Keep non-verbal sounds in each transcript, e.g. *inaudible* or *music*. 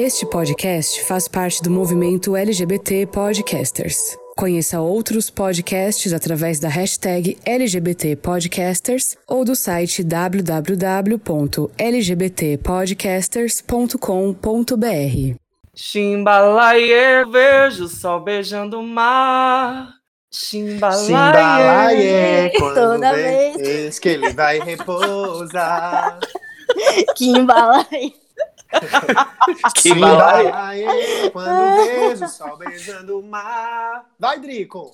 Este podcast faz parte do movimento LGBT Podcasters. Conheça outros podcasts através da hashtag LGBT Podcasters ou do site www.lgbtpodcasters.com.br. Chimbalaie, vejo o sol beijando o mar. Chimbalaie, Chimbalaie, Toda vez que ele vai repousar. *laughs* *laughs* Kimbalaia. Chimbalaie, quando vejo o sol beijando o mar. Vai, Drico.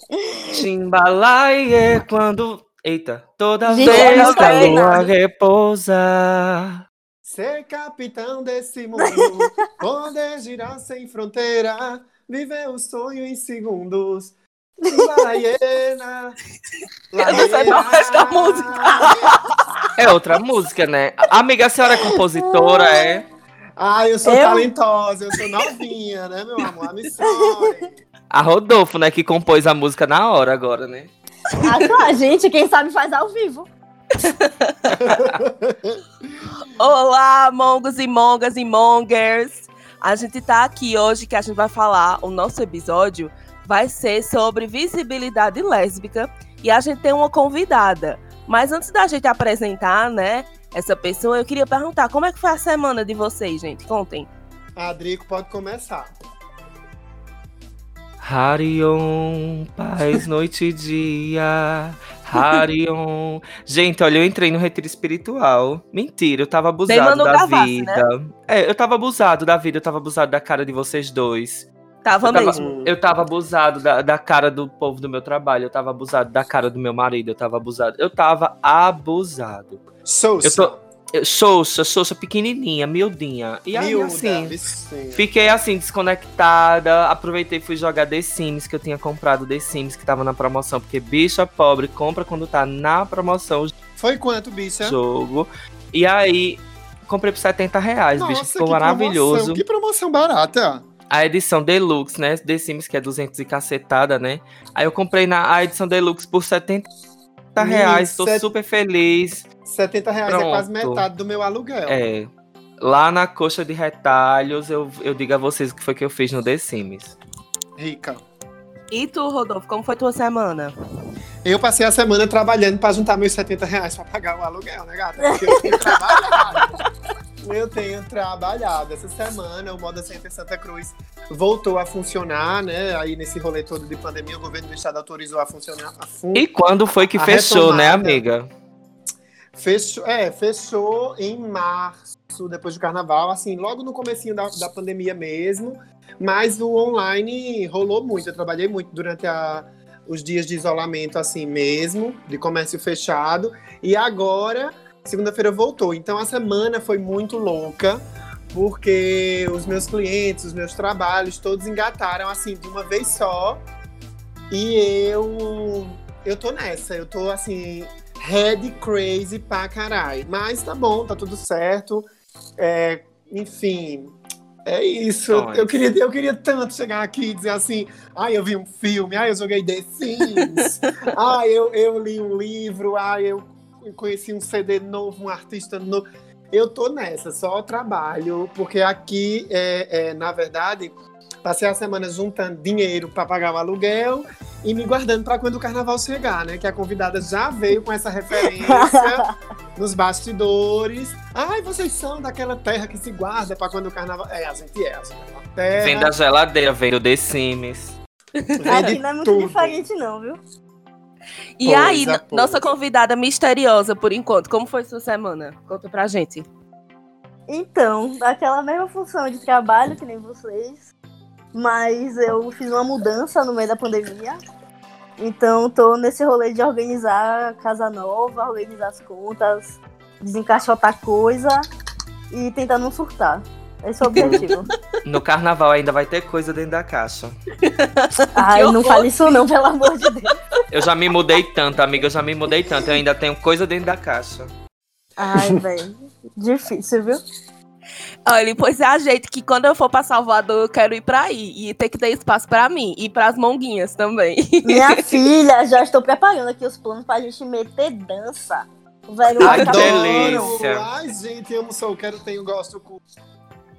Chimbalaie, quando. Eita, toda Gente, vez que a lua repousa. Ser capitão desse mundo, poder girar sem fronteira, viver o sonho em segundos. Laiena, Eu não sei o resto da música. É outra música, né? Amiga, a senhora é compositora, é? Ah, eu sou Eu? talentosa, eu sou novinha, né, meu amor? A missão. A Rodolfo, né, que compôs a música na hora agora, né? Ah, claro, gente, quem sabe faz ao vivo. *laughs* Olá, mongos e mongas e mongers! A gente tá aqui hoje que a gente vai falar, o nosso episódio vai ser sobre visibilidade lésbica e a gente tem uma convidada. Mas antes da gente apresentar, né, essa pessoa, eu queria perguntar como é que foi a semana de vocês, gente? Contem. A Drico pode começar. Harion, paz, *laughs* noite e dia. Harion. Gente, olha, eu entrei no retiro espiritual. Mentira, eu tava abusado da Gavassi, vida. É, eu tava abusado da vida, eu tava abusado da cara de vocês dois. Tava Eu tava, mesmo. eu tava abusado da, da cara do povo do meu trabalho, eu tava abusado da cara do meu marido, eu tava abusado. Eu tava abusado. Sousa. Eu tô. Xoxa, Xoxa pequenininha, miudinha. E aí, Miúda, assim. vicinha. Fiquei assim, desconectada. Aproveitei e fui jogar The Sims, que eu tinha comprado The Sims, que tava na promoção. Porque bicha pobre compra quando tá na promoção Foi quanto, bicha? jogo. E aí, comprei por 70 reais, bicho. Nossa, Ficou que maravilhoso. Promoção, que promoção barata. A edição Deluxe, né? The Sims, que é 200 e cacetada, né? Aí eu comprei na a edição Deluxe por 70 reais. Tô super feliz. 70 reais é quase Pronto. metade do meu aluguel. É. Lá na coxa de retalhos, eu, eu digo a vocês o que foi que eu fiz no The Sims. Rica. E tu, Rodolfo, como foi tua semana? Eu passei a semana trabalhando pra juntar meus 70 reais pra pagar o aluguel, né, gata? Porque eu tenho trabalhado. Eu tenho trabalhado. Essa semana o Moda Center Santa Cruz voltou a funcionar, né? Aí nesse rolê todo de pandemia, o governo do estado autorizou a funcionar. A fun... E quando foi que fechou, né, retomada. amiga? Fechou, é, fechou em março, depois do carnaval, assim, logo no comecinho da, da pandemia mesmo. Mas o online rolou muito. Eu trabalhei muito durante a- os dias de isolamento, assim mesmo, de comércio fechado. E agora, segunda-feira voltou. Então a semana foi muito louca, porque os meus clientes, os meus trabalhos, todos engataram assim de uma vez só. E eu eu tô nessa, eu tô assim, head crazy pra caralho. Mas tá bom, tá tudo certo. É, enfim, é isso. Eu, Sonhos. eu queria, eu queria tanto chegar aqui e dizer assim: ai, eu vi um filme, ai, eu joguei The Sims, *laughs* ai, eu, eu li um livro, ai, eu conheci um CD novo, um artista novo. Eu tô nessa, só trabalho, porque aqui, é, é, na verdade, passei a semana juntando dinheiro para pagar o aluguel e me guardando para quando o carnaval chegar, né? Que a convidada já veio com essa referência *laughs* nos bastidores. Ai, vocês são daquela terra que se guarda para quando o carnaval. É, a gente é, a gente é uma terra. Vem da geladeira, vem do The Sims. Aqui não é muito tudo. diferente, não, viu? E Pois aí, é, nossa convidada misteriosa, por enquanto, como foi sua semana? Conta pra gente. Então, aquela mesma função de trabalho que nem vocês, mas eu fiz uma mudança no meio da pandemia. Então, tô nesse rolê de organizar casa nova, organizar as contas, desencaixotar coisa e tentar não surtar. Esse é o objetivo. *laughs* No carnaval ainda vai ter coisa dentro da caixa. Ai, não horror. fale isso não, pelo amor de Deus. Eu já me mudei tanto, amiga, eu já me mudei tanto. Eu ainda tenho coisa dentro da caixa. Ai, velho. Difícil, viu? Olha, pois é a gente que quando eu for pra Salvador, eu quero ir pra aí. E ter que ter espaço pra mim. E pras monguinhas também. Minha *laughs* filha, já estou preparando aqui os planos pra gente meter dança. O velho Ai, que ficar delícia. Ai, gente, amo sou, quero, tenho, gosto, cu.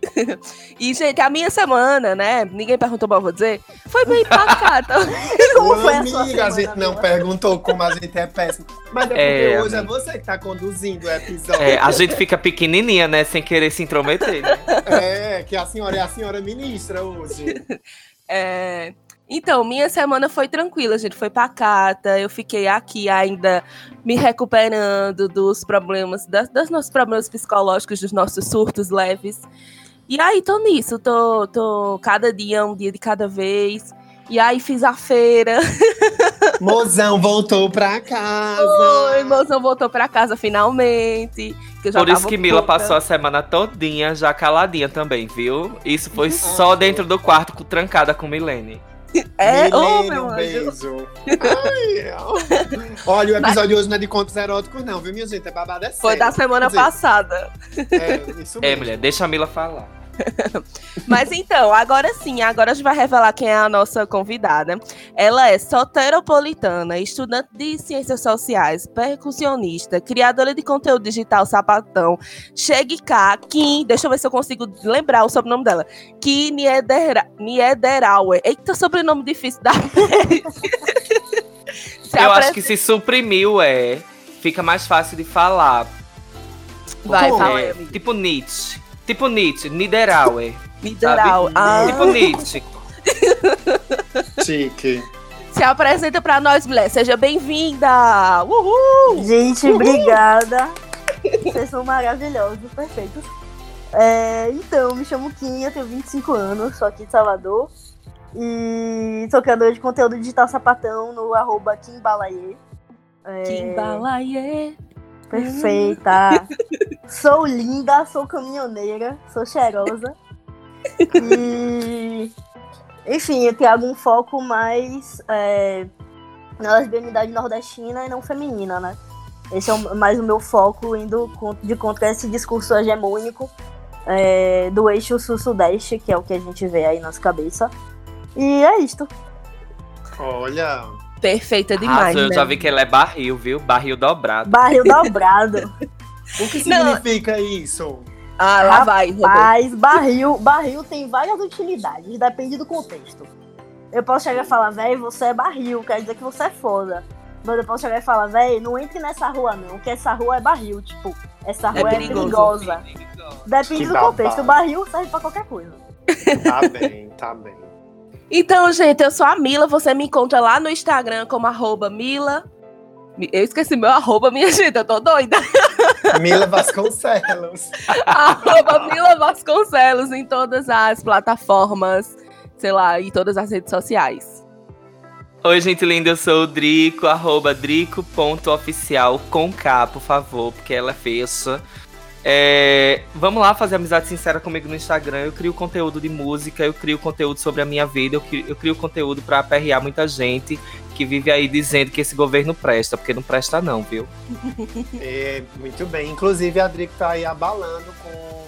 *laughs* e, gente, a minha semana, né? Ninguém perguntou, mas eu vou dizer. Foi bem pacata. Como foi a sua Amiga, a gente não perguntou como a gente é péssimo. Mas é porque É, hoje amiga. é você que tá conduzindo o episódio. É, a gente fica pequenininha, né? Sem querer se intrometer. Né? *laughs* É, que a senhora é a senhora ministra hoje. É, Então, minha semana foi tranquila, gente. Foi pacata. Eu fiquei aqui ainda me recuperando dos problemas, das, dos nossos problemas psicológicos, dos nossos surtos leves. E aí, tô nisso. Tô, tô cada dia, um dia de cada vez. E aí, fiz a feira. *laughs* Mozão voltou pra casa. Oi, mozão voltou pra casa finalmente. Que eu já Por isso que Mila puta. passou a semana todinha já caladinha também, viu? Isso foi só dentro do quarto, com- trancada com Milene. É, ô, Milene, meu um beijo. Ai. Olha, o episódio hoje não é de contos eróticos, não, viu, minha gente? É babada é Foi sério. da semana dizer, passada. É, isso É, mesmo. mulher, deixa a Mila falar. *laughs* Mas então, agora sim, agora a gente vai revelar quem é a nossa convidada. Ela é soteropolitana, estudante de ciências sociais, percussionista, criadora de conteúdo digital sapatão. Chegue cá, Kim, deixa eu ver se eu consigo lembrar o sobrenome dela. Kim Niedera, Niederauer. Eita, sobrenome difícil da *laughs* Eu acho que se suprimiu, é. Fica mais fácil de falar. Vai, Como? fala É, tipo Nietzsche. Tipo Nietzsche, Niederauer. Niederauer. Ah, Tipo Nietzsche. Chique. se apresenta pra nós, mulher. Seja bem-vinda! Uhul! Gente, obrigada. Vocês são maravilhosos, perfeitos. É, então, me chamo Kim, eu tenho 25 anos, sou aqui de Salvador. E sou criadora de conteúdo digital sapatão no arroba Kim Balaie. É, Kimbalaie. Perfeita. *laughs* sou linda, sou caminhoneira, sou cheirosa. E. Enfim, eu trago um foco mais é, na lesbianidade nordestina e não feminina, né? Esse é o- mais o meu foco, indo de contra esse discurso hegemônico é, do eixo sul-sudeste, que é o que a gente vê aí nas cabeças. E é isto. Olha. Perfeita demais, Arrasou, eu né? já vi que ele é barril, viu? Barril dobrado. Barril dobrado. *laughs* O que Não. significa isso? Ah, lá vai, Rodolfo. Mas barril, barril tem várias utilidades, depende do contexto. Eu posso chegar e falar, véi, você é barril, quer dizer que você é foda. Mas eu posso chegar e falar, véi, não entre nessa rua não, que essa rua é barril, tipo, essa rua é, perigoso. perigosa. Depende Que do contexto. O barril serve pra qualquer coisa. Tá bem, tá bem. Então, gente, eu sou a Mila. Você me encontra lá no Instagram como arroba Mila. Eu esqueci meu arroba, minha *laughs* gente, eu tô doida. *laughs* Mila Vasconcelos. *laughs* arroba Mila Vasconcelos em todas as plataformas, sei lá, e todas as redes sociais. Oi, gente linda, eu sou o Drico, arroba drico.oficial com K, por favor, porque ela é fecha. É, vamos lá fazer amizade sincera comigo no Instagram. Eu crio conteúdo de música, eu crio conteúdo sobre a minha vida, eu crio, eu crio conteúdo pra aperrear muita gente que vive aí dizendo que esse governo presta, porque não presta não, viu? *laughs* É, muito bem. Inclusive, a Drico tá aí abalando com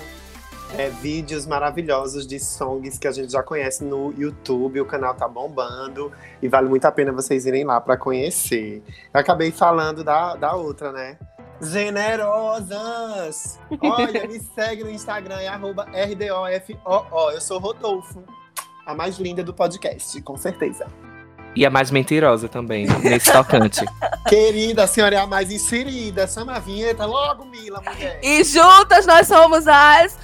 é, vídeos maravilhosos de songs que a gente já conhece no YouTube. O canal tá bombando e vale muito a pena vocês irem lá pra conhecer. Eu acabei falando da, da outra, né? Generosas! Olha, me segue no Instagram, é arroba RDOFOO. Eu sou Rodolfo, a mais linda do podcast, com certeza. E a mais mentirosa também, nesse tocante. *laughs* Querida, a senhora é a mais inserida. Chama a vinheta logo, Mila, mulher. E juntas nós somos as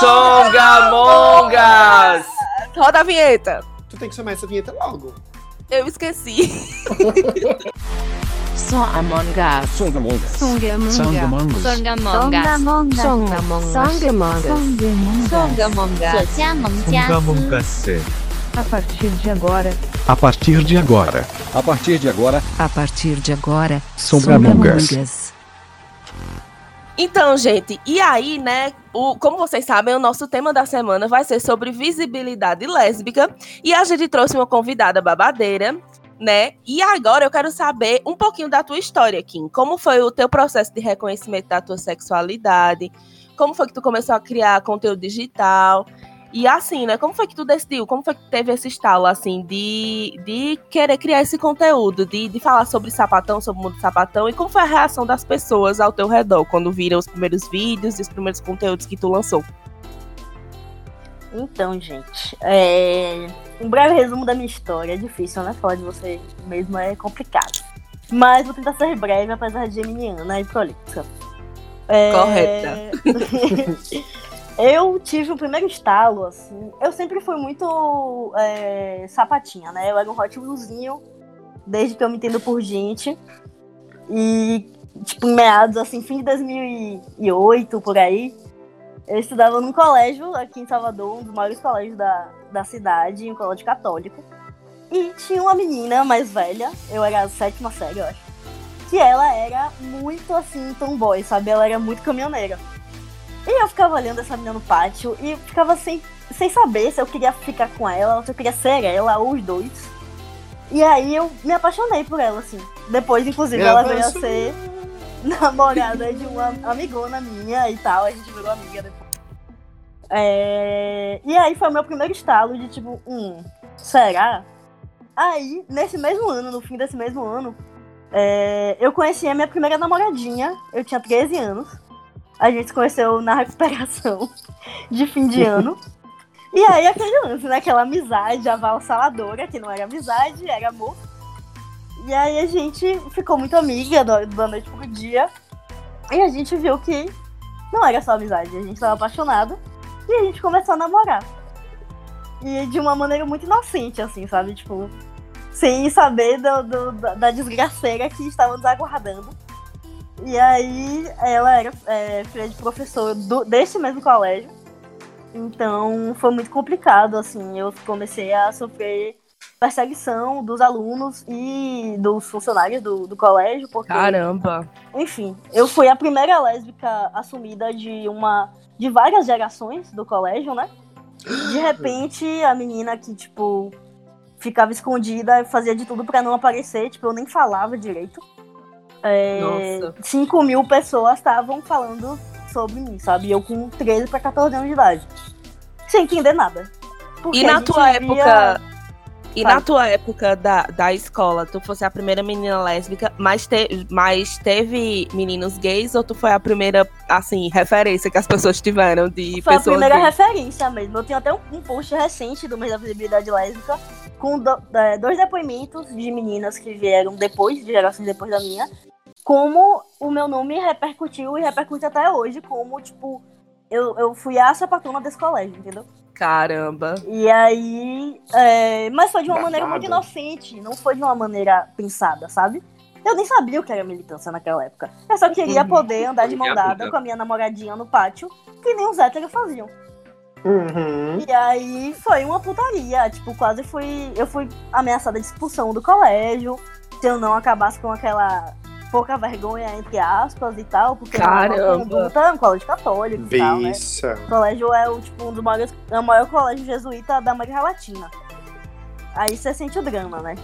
Songamongas! Roda a vinheta. Tu tem que chamar essa vinheta logo. Eu esqueci. Songamonga. Songamonga. Songamonga. Songamonga. Songamonga. Songamonga. Songamonga. A partir de agora. A partir de agora. A partir de agora. A partir de agora. Songamongas. Então, gente, e aí, né? O, como vocês sabem, o nosso tema da semana vai ser sobre visibilidade lésbica. E a gente trouxe uma convidada babadeira, né? E agora eu quero saber um pouquinho da tua história, Kim. Como foi o teu processo de reconhecimento da tua sexualidade? Como foi que tu começou a criar conteúdo digital? E assim, né? Como foi que tu decidiu? Como foi que tu teve esse estalo, assim, de, de querer criar esse conteúdo, de, de falar sobre sapatão, sobre o mundo do sapatão? E como foi a reação das pessoas ao teu redor quando viram os primeiros vídeos e os primeiros conteúdos que tu lançou? Então, gente, é... um breve resumo da minha história. É difícil, né? Falar de você mesmo é complicado. Mas vou tentar ser breve, apesar de geminiana e prolixa. É... Correta. *laughs* eu tive o primeiro estalo, assim. Eu sempre fui muito é, sapatinha, né? Eu era um hot wheelzinho, desde que eu me entendo por gente. E, tipo, em meados, assim, fim de 2008, por aí, eu estudava num colégio aqui em Salvador, um dos maiores colégios da, da cidade, um colégio católico. E tinha uma menina mais velha, eu era a sétima série, eu acho, que ela era muito assim, tomboy, sabe? Ela era muito caminhoneira. E eu ficava olhando essa menina no pátio e ficava sem, sem saber se eu queria ficar com ela, se eu queria ser ela, ou os dois. E aí eu me apaixonei por ela, assim. Depois, inclusive, ela veio a ser *laughs* namorada de uma amigona minha e tal. A gente virou amiga depois. É... E aí foi o meu primeiro estalo de tipo, hum, será? Aí, nesse mesmo ano, no fim desse mesmo ano, é... eu conheci a minha primeira namoradinha. Eu tinha 13 anos. A gente se conheceu na recuperação *laughs* de fim de ano. E aí aquele lance, né? Aquela amizade avassaladora, que não era amizade, era amor. E aí a gente ficou muito amiga da noite pro dia. E a gente viu que não era só amizade, a gente tava apaixonado. E a gente começou a namorar. E de uma maneira muito inocente, assim, sabe? Tipo, sem saber do, do, da desgraceira que estava nos aguardando. E aí ela era é, filha de professor do, desse mesmo colégio. Então foi muito complicado, assim. Eu comecei a sofrer perseguição dos alunos e dos funcionários do, do colégio. Porque, Caramba! Enfim, eu fui a primeira lésbica assumida de uma. de várias gerações do colégio, né? De repente, a menina que, tipo, ficava escondida fazia de tudo para não aparecer, tipo, eu nem falava direito. É, Nossa. 5 mil pessoas estavam falando sobre mim, sabe? Eu com 13 para 14 anos de idade. Sem entender nada. Porque E a na tua via- época. E Fala. na tua época da, da escola, tu fosse a primeira menina lésbica, mas, te, mas teve meninos gays ou tu foi a primeira, assim, referência que as pessoas tiveram de Foi a pessoas primeira gays? referência mesmo. Eu tenho até um, um post recente do mês da visibilidade lésbica com do- é, dois depoimentos de meninas que vieram depois, de gerações depois da minha, como o meu nome repercutiu e repercute até hoje, como, tipo, eu, eu fui a sapatona desse colégio, entendeu? Caramba. E aí. é, mas foi de uma maneira muito inocente, não foi de uma maneira pensada, sabe? Eu nem sabia o que era militância naquela época. Eu só queria Uhum. poder andar de mão dada com a minha namoradinha no pátio, que nem os héteros faziam. Uhum. E aí foi uma putaria. Tipo, quase fui. Eu fui ameaçada de expulsão do colégio. Se eu não acabasse com aquela pouca vergonha, entre aspas, e tal, porque não é Caramba. é um colégio católico e tal, né? Bicha. O colégio é o, tipo, um dos maiores, é o maior colégio jesuíta da América Latina. Aí você sente o drama, né?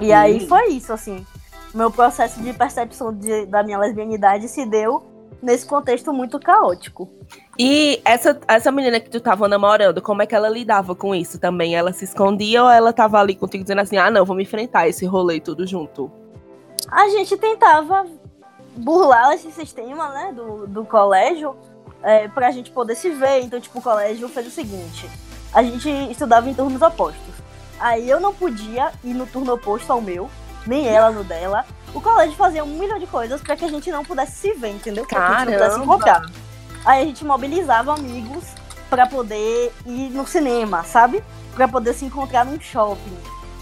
E aí foi isso, assim. Meu processo de percepção de- da minha lesbianidade se deu nesse contexto muito caótico. E essa, essa menina que tu tava namorando, como é que ela lidava com isso também? Ela se escondia ou ela tava ali contigo dizendo assim, ah não, vamos enfrentar esse rolê tudo junto? A gente tentava burlar esse sistema, né, do, do colégio, é, pra gente poder se ver. Então, tipo, o colégio fez o seguinte: a gente estudava em turnos opostos. Aí eu não podia ir no turno oposto ao meu, nem ela no dela. O colégio fazia um milhão de coisas pra que a gente não pudesse se ver, entendeu? Pra que a gente não pudesse encontrar. Aí a gente mobilizava amigos pra poder ir no cinema, sabe? Pra poder se encontrar num shopping.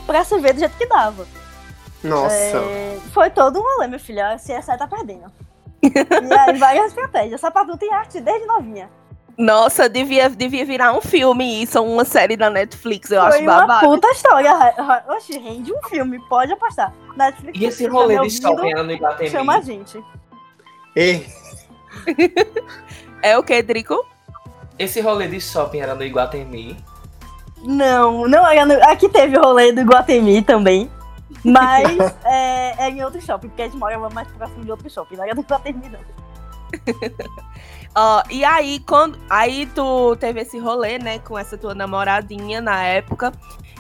Pra se ver do jeito que dava. Nossa. É, foi todo um rolê, meu filho. A CSI tá perdendo. *laughs* e aí, várias estratégias. Sapatu tem arte desde novinha. Nossa, devia, devia virar um filme isso, uma série da Netflix, eu foi acho uma babado. puta história. Oxi, rende um filme, pode apostar. Netflix, E esse se tá rolê de era no Iguatemi? Chama a gente. Ei, *laughs* É o que, Drico? Esse rolê de shopping era no Iguatemi? Não, não era no... Aqui teve o rolê do Guatemi também. Mas é, é em outro shopping, porque a gente morava mais próximo de outro shopping. Não era do Guatemi, não. Ó, e aí, quando. Aí tu teve esse rolê, né, com essa tua namoradinha na época.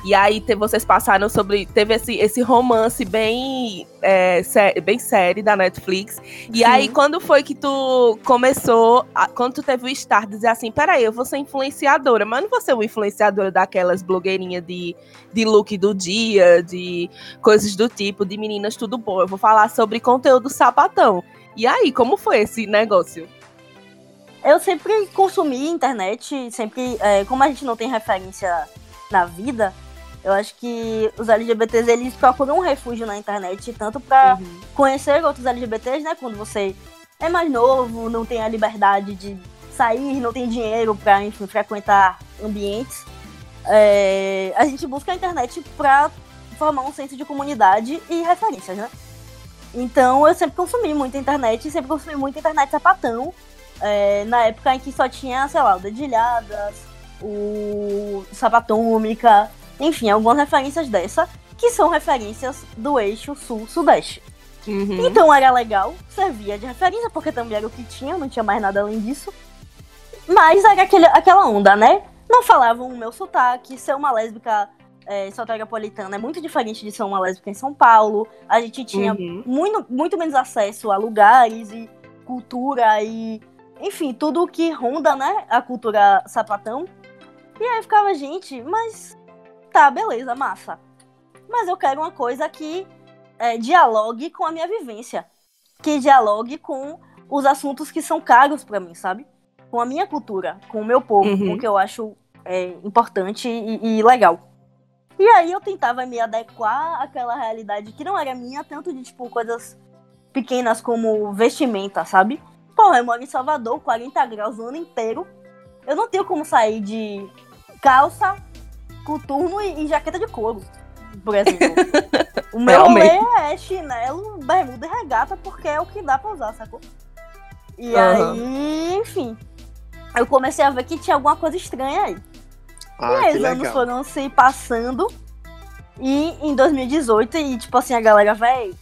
E aí te, vocês passaram sobre. Teve esse, esse romance bem, é, sé, bem série da Netflix. E Sim. aí, quando foi que tu começou, a, quando tu teve o start dizer assim, peraí, eu vou ser influenciadora, mas não vou ser uma influenciadora daquelas blogueirinhas de, de look do dia, de coisas do tipo, de meninas tudo bom. Eu vou falar sobre conteúdo sapatão. E aí, como foi esse negócio? Eu sempre consumi internet, sempre. É, como a gente não tem referência na vida, eu acho que os LGBTs eles procuram um refúgio na internet, tanto para uhum. conhecer outros LGBTs, né? Quando você é mais novo, não tem a liberdade de sair, não tem dinheiro para enfim, frequentar ambientes. É, a gente busca a internet para formar um senso de comunidade e referências, né? Então eu sempre consumi muita internet, sempre consumi muita internet sapatão. É, na época em que só tinha, sei lá, o Dedilhadas, o Sapatômica, enfim, algumas referências dessa, que são referências do eixo sul-sudeste. Uhum. Então era legal, servia de referência, porque também era o que tinha, não tinha mais nada além disso. Mas era aquele, aquela onda, né? Não falavam o meu sotaque, ser uma lésbica é, soteropolitana é muito diferente de ser uma lésbica em São Paulo. A gente tinha uhum. muito, muito menos acesso a lugares e cultura e, enfim, tudo o que ronda, né, a cultura sapatão. E aí ficava, gente, mas tá, beleza, massa. Mas eu quero uma coisa que é, dialogue com a minha vivência. Que dialogue com os assuntos que são caros para mim, sabe? Com a minha cultura, com o meu povo, uhum. com o que eu acho é, importante e, e legal. E aí eu tentava me adequar àquela realidade que não era minha, tanto de, tipo, coisas pequenas como vestimenta, sabe? Porra, eu moro em Salvador, 40 graus o ano inteiro. Eu não tenho como sair de calça, coturno e, e jaqueta de couro, por exemplo. *laughs* o meu rolê é chinelo, bermuda e regata, porque é o que dá pra usar, sacou? E uhum. aí, enfim. Eu comecei a ver que tinha alguma coisa estranha aí. Ah, e os anos foram se passando. E em 2018, e tipo assim, a galera, velho,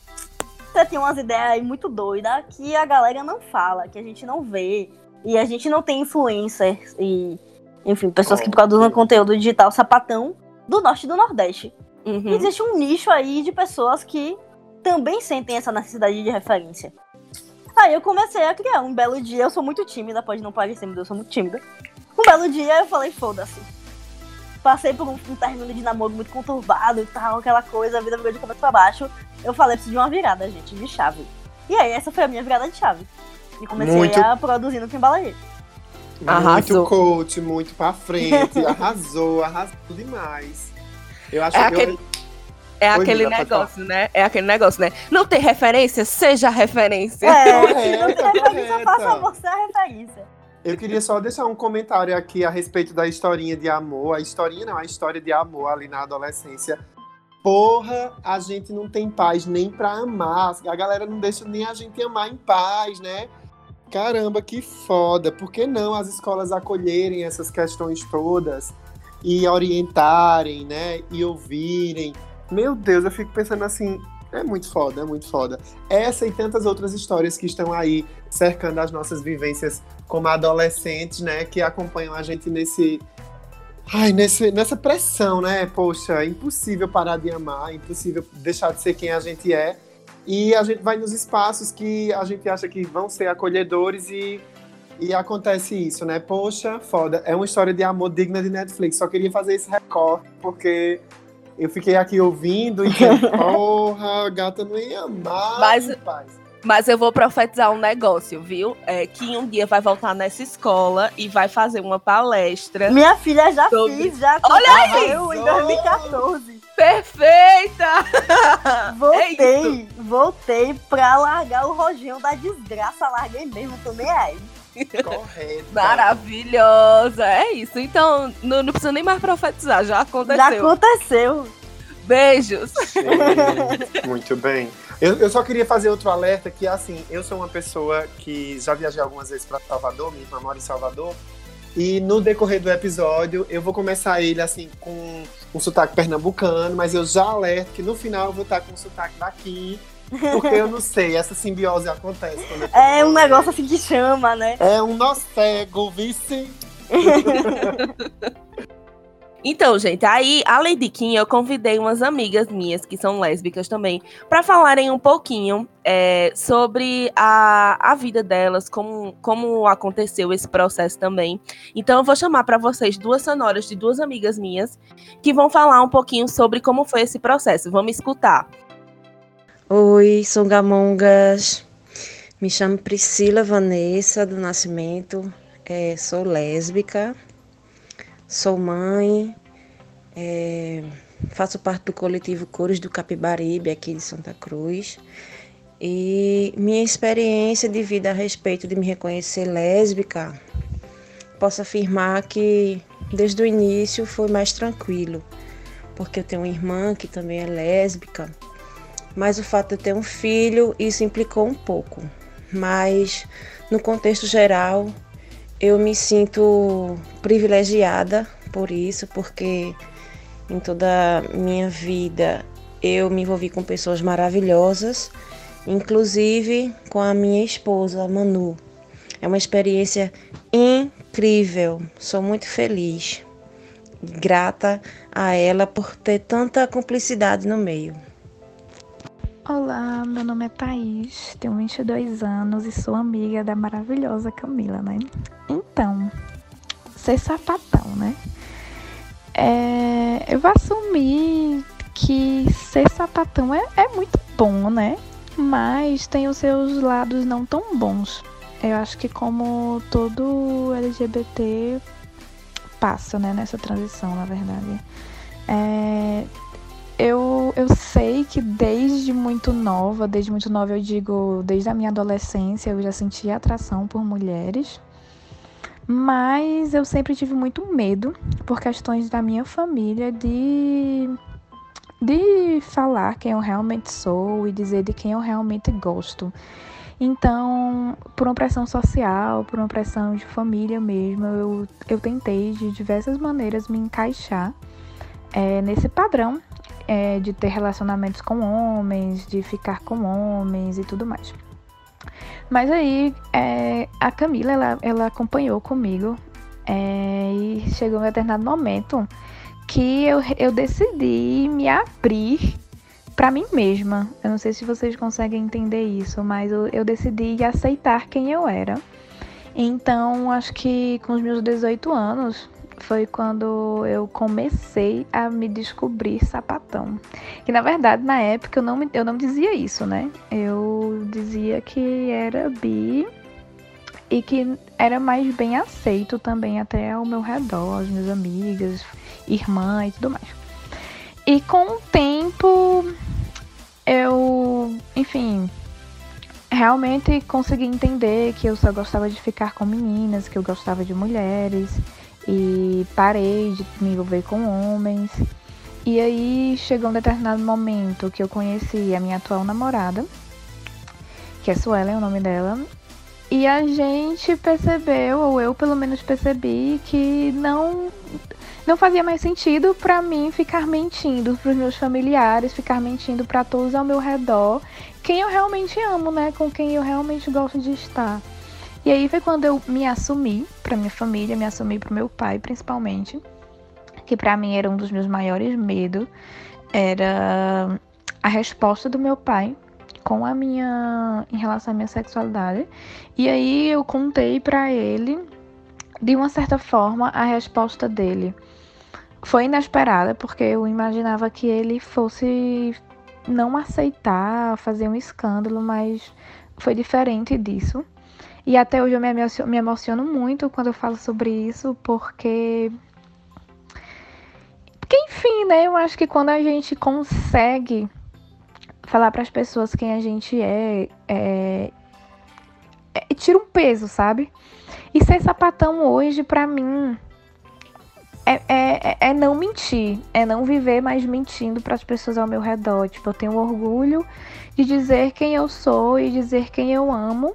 você tem umas ideias aí muito doidas que a galera não fala, que a gente não vê. E a gente não tem influencers e, enfim, pessoas oh, que produzem conteúdo digital sapatão do norte e do nordeste. Uhum. Existe um nicho aí de pessoas que também sentem essa necessidade de referência. Aí eu comecei a criar. Um belo dia, eu sou muito tímida, pode não parecer, mas eu sou muito tímida. Um belo dia eu falei, foda-se passei por um, um término de namoro muito conturbado e tal, aquela coisa, a vida virou de cabeça pra baixo. Eu falei, preciso de uma virada, gente, de chave. E aí, essa foi a minha virada de chave. E comecei muito... a produzir no Timbalaê. Muito coach, muito pra frente, *laughs* arrasou, arrasou demais. Eu acho é que aquele... eu... É Oi, aquele negócio, né? É aquele negócio, né? Não tem referência, seja referência. É, não referência, faça você a referência. Eu queria só deixar um comentário aqui a respeito da historinha de amor. A historinha não, a história de amor ali na adolescência. Porra, a gente não tem paz nem pra amar. A galera não deixa nem a gente amar em paz, né? Caramba, que foda. Por que não as escolas acolherem essas questões todas e orientarem, né? E ouvirem? Meu Deus, eu fico pensando assim, é muito foda, é muito foda. Essa e tantas outras histórias que estão aí cercando as nossas vivências como adolescentes, né? Que acompanham a gente nesse. Ai, nesse, nessa pressão, né? Poxa, é impossível parar de amar, é impossível deixar de ser quem a gente é. E a gente vai nos espaços que a gente acha que vão ser acolhedores e, e acontece isso, né? Poxa, foda. É uma história de amor digna de Netflix. Só queria fazer esse recorte, porque eu fiquei aqui ouvindo e *laughs* porra, a gata não ia amar. Mas, mas eu vou profetizar um negócio, viu? É, que um dia vai voltar nessa escola e vai fazer uma palestra. Minha filha já sobre... fiz, já Olha aí! Eu em 2014. Perfeita! *laughs* Voltei, é voltei pra largar o rojinho da desgraça. Larguei mesmo, tô nem aí. Correto. Maravilhosa. É isso. Então, não, não precisa nem mais profetizar, já aconteceu. Já aconteceu. Beijos. *laughs* Muito bem. Eu, eu, só queria fazer outro alerta que, assim, eu sou uma pessoa que já viajei algumas vezes para Salvador, minha irmã mora em Salvador, e no decorrer do episódio eu vou começar ele, assim, com um sotaque pernambucano, mas eu já alerto que no final eu vou estar com um sotaque daqui, porque eu não sei, essa simbiose acontece. *laughs* é um negócio assim que chama, né? É um nó cego, vice. *laughs* Então, gente, aí, além de Kim, eu convidei umas amigas minhas que são lésbicas também, para falarem um pouquinho é, sobre a, a vida delas, como, como aconteceu esse processo também. Então, eu vou chamar para vocês duas sonoras de duas amigas minhas que vão falar um pouquinho sobre como foi esse processo. Vamos escutar. Oi, sou Gamongas. Me chamo Priscila Vanessa do Nascimento. É, sou lésbica Sou mãe, é, faço parte do coletivo Cores do Capibaribe, aqui de Santa Cruz. E minha experiência de vida a respeito de me reconhecer lésbica, posso afirmar que desde o início foi mais tranquilo, porque eu tenho uma irmã que também é lésbica, mas o fato de eu ter um filho, isso implicou um pouco. Mas no contexto geral, eu me sinto privilegiada por isso, porque em toda a minha vida eu me envolvi com pessoas maravilhosas, inclusive com a minha esposa, Manu. É uma experiência incrível. Sou muito feliz, grata a ela por ter tanta cumplicidade no meio. Olá, meu nome é Thaís, tenho 22 anos e sou amiga da maravilhosa Camila, né? Então, ser sapatão, né? É, eu vou assumir que ser sapatão é, é muito bom, né? Mas tem os seus lados não tão bons. Eu acho que como todo LGBT passa, né, nessa transição, na verdade. É, eu, eu sei que desde muito nova, desde muito nova eu digo, desde a minha adolescência, eu já sentia atração por mulheres. Mas eu sempre tive muito medo, por questões da minha família, de, de falar quem eu realmente sou e dizer de quem eu realmente gosto. Então, por uma pressão social, por uma pressão de família mesmo, eu, eu tentei de diversas maneiras me encaixar é, nesse padrão é, de ter relacionamentos com homens, de ficar com homens e tudo mais. Mas aí é, a Camila ela, ela acompanhou comigo é, e chegou um determinado momento que eu, eu decidi me abrir para mim mesma. Eu não sei se vocês conseguem entender isso, mas eu, eu decidi aceitar quem eu era. Então, acho que com os meus 18 anos, foi quando eu comecei a me descobrir sapatão. Que na verdade, na época, eu não, eu não dizia isso, né? Eu dizia que era bi e que era mais bem aceito também até ao meu redor, as minhas amigas, irmã e tudo mais. E com o tempo, eu, enfim, realmente consegui entender que eu só gostava de ficar com meninas, que eu gostava de mulheres e parei de me envolver com homens. E aí chegou um determinado momento que eu conheci a minha atual namorada, que é Suelen, é o nome dela, e a gente percebeu, ou eu pelo menos percebi, que não não fazia mais sentido para mim ficar mentindo para os meus familiares, ficar mentindo para todos ao meu redor, quem eu realmente amo, né, com quem eu realmente gosto de estar. E aí foi quando eu me assumi para minha família, me assumi para meu pai, principalmente, que para mim era um dos meus maiores medos, era a resposta do meu pai com a minha em relação à minha sexualidade. E aí eu contei para ele de uma certa forma a resposta dele. Foi inesperada porque eu imaginava que ele fosse não aceitar, fazer um escândalo, mas foi diferente disso. E até hoje eu me emociono, muito quando eu falo sobre isso, porque. Porque, enfim, né? Eu acho que quando a gente consegue falar para as pessoas quem a gente é, é, é, tira um peso, sabe? E ser sapatão hoje, para mim, é, é, é, não mentir, é não viver mais mentindo para as pessoas ao meu redor. Tipo, eu tenho orgulho de dizer quem eu sou e dizer quem eu amo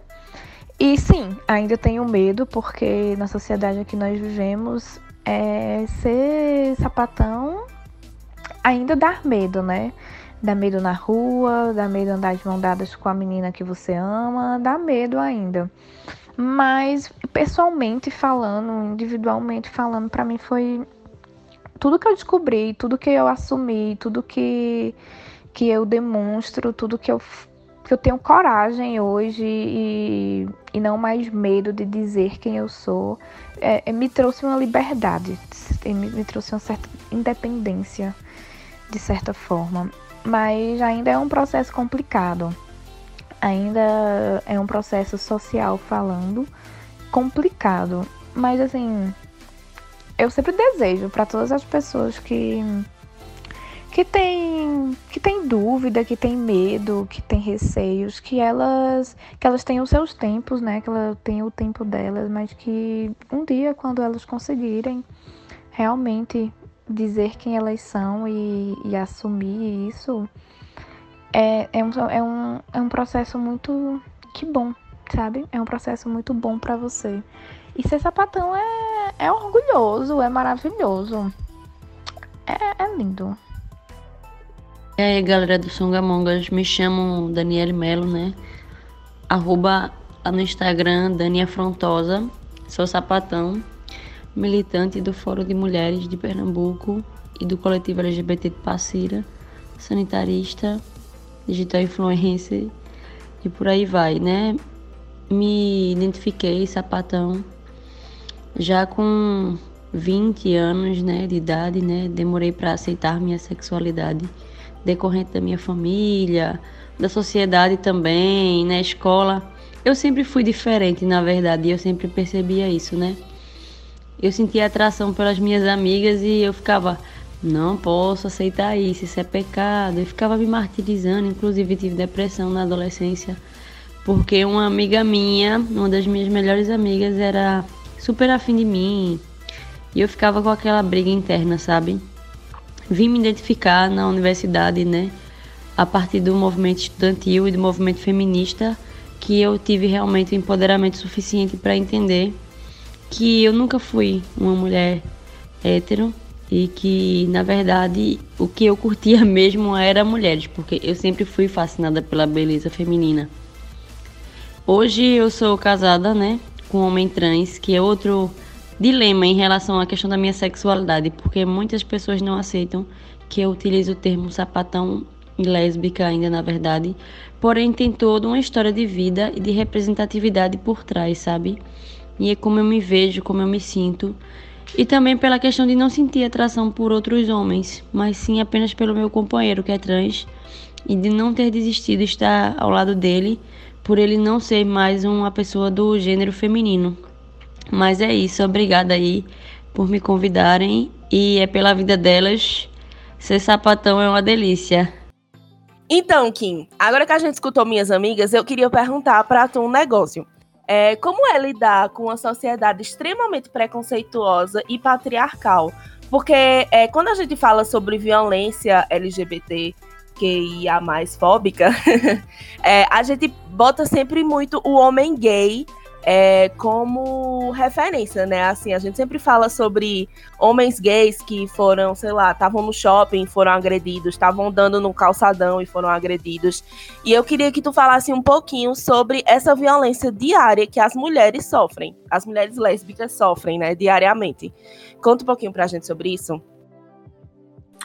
e sim, ainda tenho medo, porque na sociedade que nós vivemos, é, ser sapatão ainda dá medo, né? Dá medo na rua, dá medo andar de mão dadas com a menina que você ama, dá medo ainda. Mas pessoalmente falando, individualmente falando, para mim foi tudo que eu descobri, tudo que eu assumi, tudo que, que eu demonstro, tudo que eu, que eu tenho coragem hoje e, e não mais medo de dizer quem eu sou, é, é, me trouxe uma liberdade, me, me trouxe uma certa independência, de certa forma. Mas ainda é um processo complicado. Ainda é um processo social falando complicado. Mas assim, eu sempre desejo para todas as pessoas que que tem que tem dúvida, que tem medo, que tem receios, que elas que elas tenham os seus tempos, né? Que elas tenham o tempo delas, mas que um dia quando elas conseguirem realmente dizer quem elas são e, e assumir isso é, é, um, é, um, é um processo muito que bom, sabe? É um processo muito bom para você. E ser sapatão é, é orgulhoso, é maravilhoso. É, é lindo. E aí, galera do Songamongas, me chamo Daniele Melo, né? Arroba no Instagram, Dani Afrontosa. Sou sapatão, militante do Fórum de Mulheres de Pernambuco e do coletivo LGBT de Passira, sanitarista, digital influencer e por aí vai, né? Me identifiquei sapatão já com 20 anos, né, de idade, né? Demorei para aceitar minha sexualidade decorrente da minha família, da sociedade também, na escola. Eu sempre fui diferente, na verdade, e eu sempre percebia isso, né? Eu sentia atração pelas minhas amigas e eu ficava, não posso aceitar isso, isso é pecado. E ficava me martirizando, inclusive tive depressão na adolescência, porque uma amiga minha, uma das minhas melhores amigas, era super afim de mim. E eu ficava com aquela briga interna, sabe? Vim me identificar na universidade, né? A partir do movimento estudantil e do movimento feminista, que eu tive realmente o empoderamento suficiente para entender que eu nunca fui uma mulher hétero e que, na verdade, o que eu curtia *laughs* mesmo era mulheres, porque eu sempre fui fascinada pela beleza feminina. Hoje eu sou casada, né, com um homem trans, que é outro dilema em relação à questão da minha sexualidade, porque muitas pessoas não aceitam que eu utilize o termo sapatão e lésbica ainda, na verdade, porém tem toda uma história de vida e de representatividade por trás, sabe? e é como eu me vejo, como eu me sinto. E também pela questão de não sentir atração por outros homens, mas sim apenas pelo meu companheiro que é trans e de não ter desistido de estar ao lado dele por ele não ser mais uma pessoa do gênero feminino. Mas é isso, obrigada aí por me convidarem e é pela vida delas. Ser sapatão é uma delícia. Então, Kim, agora que a gente escutou minhas amigas, eu queria perguntar para tu um negócio. É, como é lidar com uma sociedade extremamente preconceituosa e patriarcal? Porque é, quando a gente fala sobre violência LGBT, que a mais fóbica, *laughs* é, a gente bota sempre muito o homem gay é, como referência, né? Assim, a gente sempre fala sobre homens gays que foram, sei lá, estavam no shopping, foram agredidos, estavam andando no calçadão e foram agredidos. E eu queria que tu falasse um pouquinho sobre essa violência diária que as mulheres sofrem, as mulheres lésbicas sofrem, né, diariamente. Conta um pouquinho pra gente sobre isso.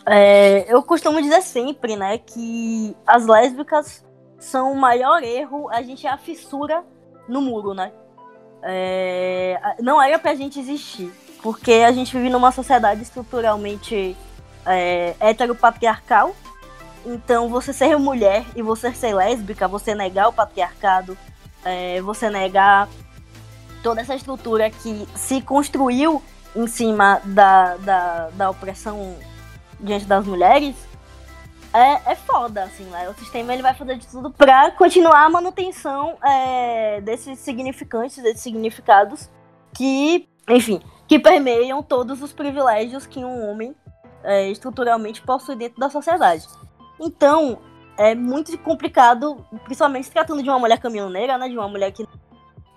É, eu costumo dizer sempre, né, que as lésbicas são o maior erro, a gente é a fissura no muro, né? É, não era pra gente existir. Porque a gente vive numa sociedade estruturalmente é, heteropatriarcal. Então, você ser mulher e você ser lésbica, você negar o patriarcado, é, você negar toda essa estrutura que se construiu em cima da, da, da opressão diante das mulheres, é, é foda, assim, né? O sistema ele vai fazer de tudo para continuar a manutenção é, desses significantes, desses significados que, enfim, que permeiam todos os privilégios que um homem é, estruturalmente possui dentro da sociedade. Então, é muito complicado, principalmente se tratando de uma mulher caminhoneira, né? De uma mulher que,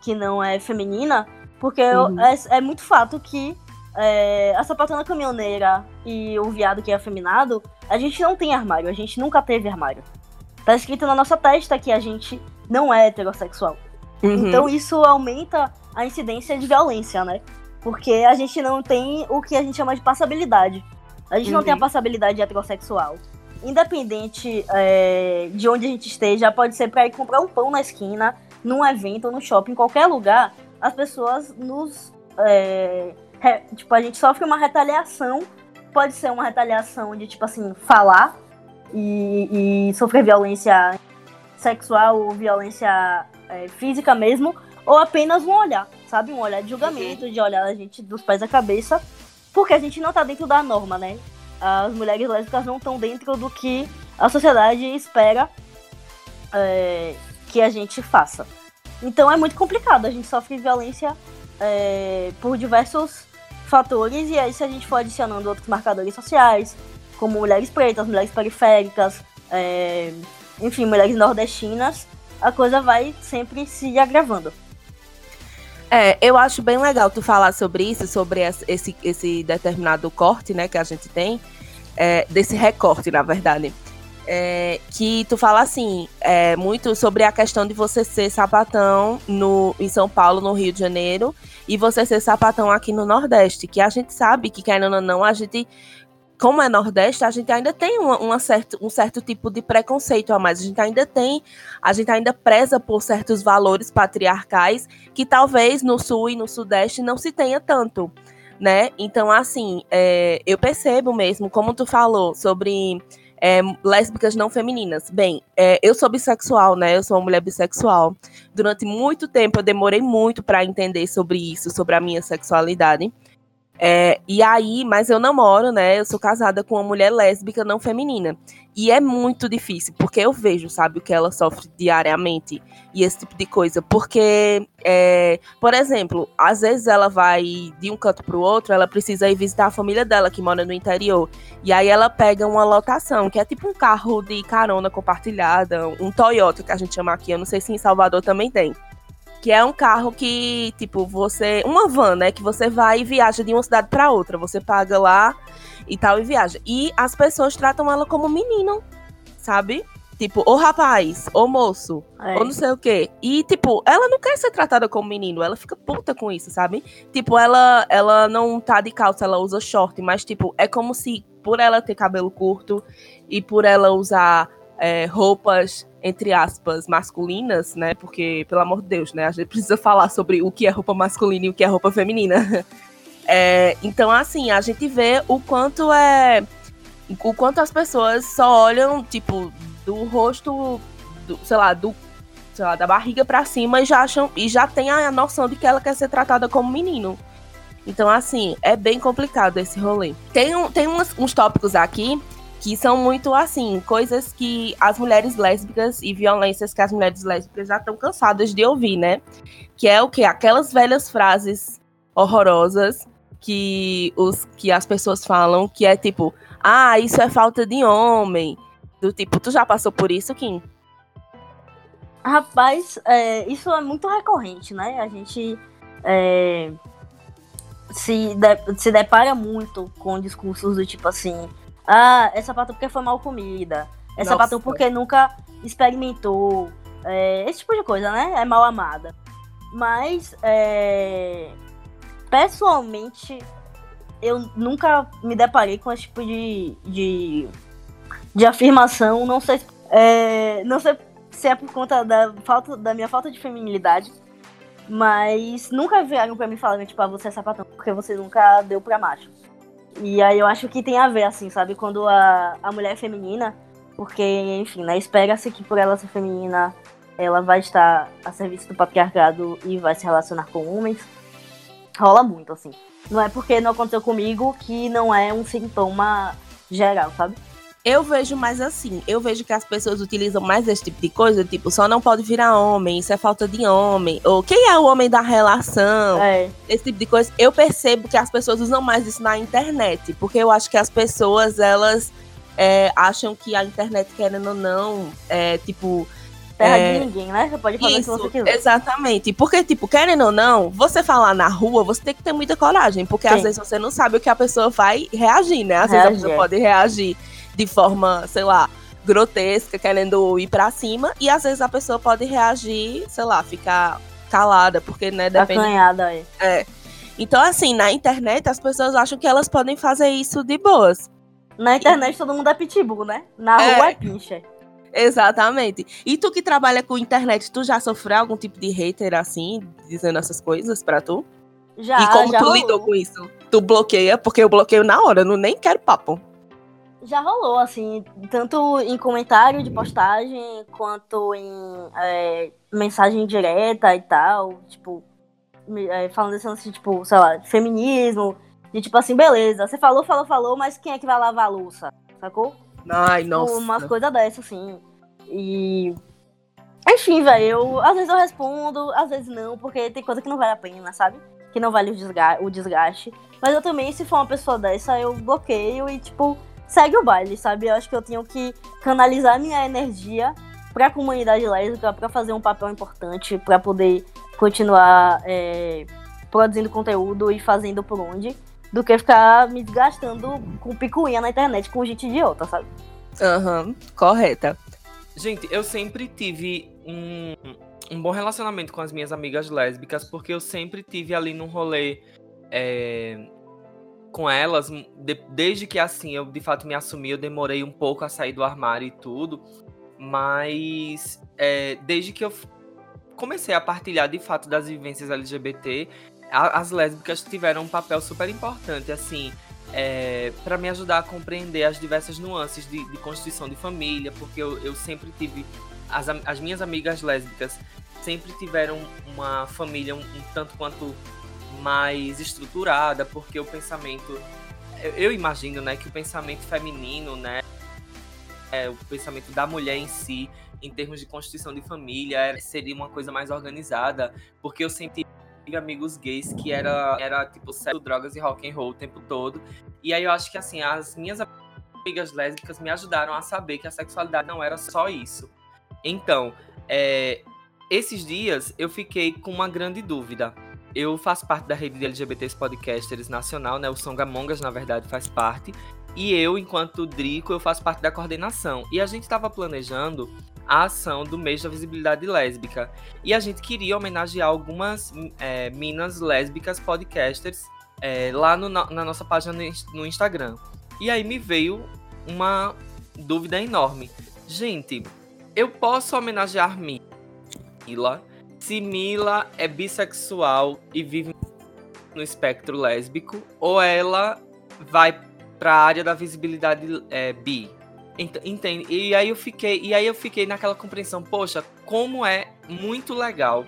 que não é feminina, porque uhum. é, é muito fato que é, a sapatona caminhoneira e o viado que é afeminado, a gente não tem armário, a gente nunca teve armário. Tá escrito na nossa testa que a gente não é heterossexual. Uhum. Então isso aumenta a incidência de violência, né? Porque a gente não tem o que a gente chama de passabilidade. A gente uhum. não tem a uhum. passabilidade heterossexual. Independente é, de onde a gente esteja, pode ser para ir comprar um pão na esquina, num evento, no shopping, em qualquer lugar, as pessoas nos. É, re, tipo, a gente sofre uma retaliação. Pode ser uma retaliação de, tipo assim, falar e, e sofrer violência sexual ou violência é, física mesmo, ou apenas um olhar, sabe? Um olhar de julgamento, uhum. de olhar a gente dos pés à cabeça, porque a gente não tá dentro da norma, né? As mulheres lésbicas não estão dentro do que a sociedade espera é, que a gente faça. Então é muito complicado, a gente sofre violência é, por diversos fatores, e aí se a gente for adicionando outros marcadores sociais, como mulheres pretas, mulheres periféricas, é, enfim, mulheres nordestinas, a coisa vai sempre se agravando. É, eu acho bem legal tu falar sobre isso, sobre esse, esse determinado corte, né, que a gente tem, é, desse recorte, na verdade. É, que tu fala assim, é, muito sobre a questão de você ser sapatão no, em São Paulo, no Rio de Janeiro, e você ser sapatão aqui no Nordeste, que a gente sabe que, querendo ou não, a gente como é Nordeste, a gente ainda tem uma, uma certo, um certo tipo de preconceito a mais. A gente ainda tem, a gente ainda preza por certos valores patriarcais que talvez no Sul e no Sudeste não se tenha tanto, né? Então, assim, é, eu percebo mesmo, como tu falou, sobre é, lésbicas não femininas. Bem, é, eu sou bissexual, né? Eu sou uma mulher bissexual. Durante muito tempo eu demorei muito para entender sobre isso, sobre a minha sexualidade. É, e aí, mas eu namoro, né? Eu sou casada com uma mulher lésbica não feminina. E é muito difícil, porque eu vejo, sabe, o que ela sofre diariamente e esse tipo de coisa. Porque, é, por exemplo, às vezes ela vai de um canto para o outro, ela precisa ir visitar a família dela, que mora no interior. E aí ela pega uma lotação, que é tipo um carro de carona compartilhada, um Toyota, que a gente chama aqui. Eu não sei se em Salvador também tem. Que é um carro que, tipo, você. Uma van, né? Que você vai e viaja de uma cidade para outra. Você paga lá e tal e viaja. E as pessoas tratam ela como menino, sabe? Tipo, ô rapaz, ô moço, é. ou não sei o quê. E, tipo, ela não quer ser tratada como menino, ela fica puta com isso, sabe? Tipo, ela, ela não tá de calça, ela usa short, mas, tipo, é como se, por ela ter cabelo curto e por ela usar é, roupas entre aspas, masculinas, né? Porque, pelo amor de Deus, né? A gente precisa falar sobre o que é roupa masculina e o que é roupa feminina. *laughs* É, então, assim, a gente vê o quanto é. O quanto as pessoas só olham, tipo, do rosto, do, sei lá, do. Sei lá, da barriga para cima e já acham. E já tem a noção de que ela quer ser tratada como menino. Então, assim, é bem complicado esse rolê. Tem, um, tem uns, uns tópicos aqui que são muito assim, coisas que as mulheres lésbicas e violências que as mulheres lésbicas já estão cansadas de ouvir, né? Que é o que aquelas velhas frases horrorosas que os que as pessoas falam, que é tipo, ah, isso é falta de homem. Do tipo, tu já passou por isso, Kim? Rapaz, é, isso é muito recorrente, né? A gente é, se, de, se depara muito com discursos do tipo assim, ah, é sapatão porque foi mal comida. É Nossa. porque nunca experimentou. É, esse tipo de coisa, né? É mal amada. Mas, é, pessoalmente, eu nunca me deparei com esse tipo de, de, de afirmação. Não sei, é, não sei se é por conta da, falta, da minha falta de feminilidade. Mas nunca vieram pra mim falando, tipo, ah, você é sapatão porque você nunca deu pra macho. E aí eu acho que tem a ver, assim, sabe? Quando a, a mulher é feminina, porque, enfim, né? Espera-se que por ela ser feminina, ela vai estar a serviço do patriarcado e vai se relacionar com homens. Rola muito, assim. Não é porque não aconteceu comigo que não é um sintoma geral, sabe? Eu vejo mais assim, eu vejo que as pessoas utilizam mais esse tipo de coisa, tipo, só não pode virar homem, isso é falta de homem, ou quem é o homem da relação, é. esse tipo de coisa. Eu percebo que as pessoas usam mais isso na internet, porque eu acho que as pessoas, elas é, acham que a internet, querendo ou não, é tipo. Terra é, de ninguém, né? Você pode fazer isso, o que você quiser. Exatamente. Porque, tipo, querendo ou não, você falar na rua, você tem que ter muita coragem. Porque Sim. às vezes você não sabe o que a pessoa vai reagir, né? Às reagir. vezes a pessoa pode reagir de forma, sei lá, grotesca, querendo ir para cima, e às vezes a pessoa pode reagir, sei lá, ficar calada, porque, né, depende. Acanhada, aí. É. Então, assim, na internet as pessoas acham que elas podem fazer isso de boas. Na internet todo mundo é pitbull, né? Na É. rua é pincher. Exatamente. E tu que trabalha com internet, tu já sofreu algum tipo de hater assim, dizendo essas coisas pra tu? Já, e como já tu rolou. lidou com isso? Tu bloqueia, porque eu bloqueio na hora, eu não nem quero papo. Já rolou, assim, tanto em comentário de postagem, quanto em é, mensagem direta e tal, tipo, é, falando assim, assim, tipo, sei lá, de feminismo, de tipo assim, beleza, você falou, falou, falou, mas quem é que vai lavar a louça, sacou? Ai, Tipo, nossa. umas coisas dessas, assim, e... Enfim, velho, eu, às vezes eu respondo, às vezes não, porque tem coisa que não vale a pena, sabe? Que não vale o desga- o desgaste. Mas eu também, se for uma pessoa dessa, eu bloqueio e, tipo, segue o baile, sabe? Eu acho que eu tenho que canalizar minha energia pra comunidade lésbica, pra fazer um papel importante, pra poder continuar é, produzindo conteúdo e fazendo por onde, do que ficar me desgastando com picuinha na internet com gente idiota, sabe? Aham, correta. Gente, eu sempre tive um, um bom relacionamento com as minhas amigas lésbicas, porque eu sempre tive ali num rolê é, com elas, de- desde que assim eu de fato me assumi, eu demorei um pouco a sair do armário e tudo, mas é, desde que eu comecei a partilhar de fato das vivências LGBT, a- as lésbicas tiveram um papel super importante, assim, é, para me ajudar a compreender as diversas nuances de, de constituição de família, porque eu, eu sempre tive. As, as minhas amigas lésbicas sempre tiveram uma família um, um tanto quanto mais estruturada, porque o pensamento. Eu, imagino né, que o pensamento feminino, né, é, o pensamento da mulher em si, em termos de constituição de família, seria uma coisa mais organizada, porque eu tive amigos gays que era, era tipo sexo, drogas e rock and roll o tempo todo. E aí eu acho que assim, as minhas amigas lésbicas me ajudaram a saber que a sexualidade não era só isso. Então, é, esses dias eu fiquei com uma grande dúvida. Eu faço parte da rede de LGBTs Podcasters Nacional, né? O Songamongas, na verdade, faz parte. E eu, enquanto Drico, eu faço parte da coordenação. E a gente estava planejando a ação do mês da visibilidade lésbica. E a gente queria homenagear algumas é, minas lésbicas podcasters é, lá no- na, nossa página no Instagram. E aí me veio uma dúvida enorme. Gente, eu posso homenagear Mila se Mila é bissexual e vive no espectro lésbico ou ela vai pra área da visibilidade é, bi? Ent- Entende? E aí eu fiquei, e aí eu fiquei naquela compreensão, poxa, como é muito legal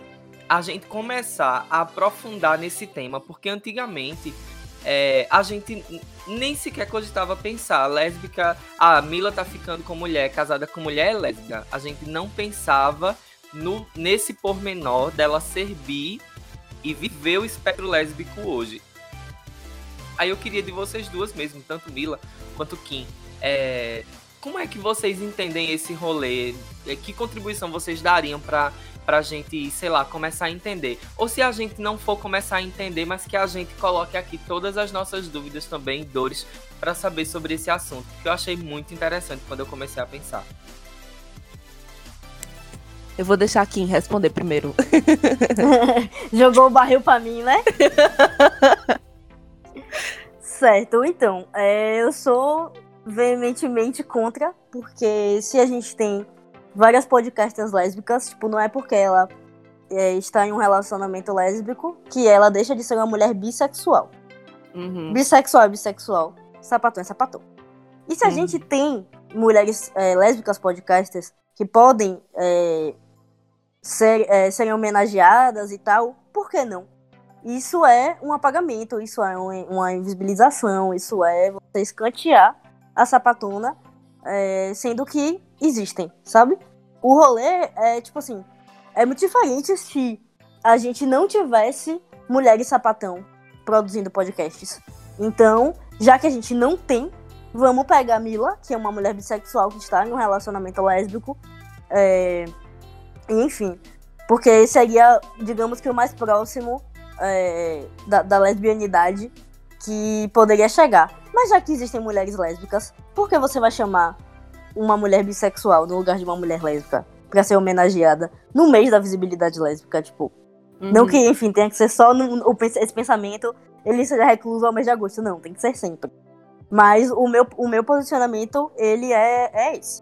a gente começar a aprofundar nesse tema, porque antigamente é, a gente nem sequer cogitava pensar lésbica, a Mila tá ficando com mulher, casada com mulher é lésbica. A gente não pensava no, nesse pormenor dela ser bi e viver o espectro lésbico hoje. Aí eu queria de vocês duas mesmo, tanto Mila quanto Kim. É, como é que vocês entendem esse rolê? É, Que contribuição vocês dariam pra, pra gente, sei lá, começar a entender? Ou se a gente não for começar a entender, mas que a gente coloque aqui todas as nossas dúvidas também, dores, pra saber sobre esse assunto, que eu achei muito interessante quando eu comecei a pensar. Eu vou deixar Kim responder primeiro. *laughs* Jogou o barril pra mim, né? *laughs* certo, então, é, eu sou veementemente contra, porque se a gente tem várias podcasters lésbicas, tipo, não é porque ela é, está em um relacionamento lésbico que ela deixa de ser uma mulher bissexual. Uhum. Bissexual é bissexual, sapatão é sapatão. E se a gente tem mulheres é, lésbicas podcasters que podem é, ser, é, serem homenageadas e tal, por que não? Isso é um apagamento, isso é um- uma invisibilização, isso é você escantear a sapatona, é, sendo que existem, sabe? O rolê é tipo assim, é muito diferente se a gente não tivesse mulheres sapatão produzindo podcasts. Então, já que a gente não tem, vamos pegar a Mila, que é uma mulher bissexual que está em um relacionamento lésbico, é, enfim, porque seria, digamos que o mais próximo é, da, da lesbianidade que poderia chegar. Mas já que existem mulheres lésbicas, por que você vai chamar uma mulher bissexual no lugar de uma mulher lésbica pra ser homenageada no mês da visibilidade lésbica? Tipo, não Uhum. que, enfim, tenha que ser só no, esse pensamento, ele seja recluso ao mês de agosto. Não, tem que ser sempre. Mas o meu, o meu posicionamento, ele é, é esse.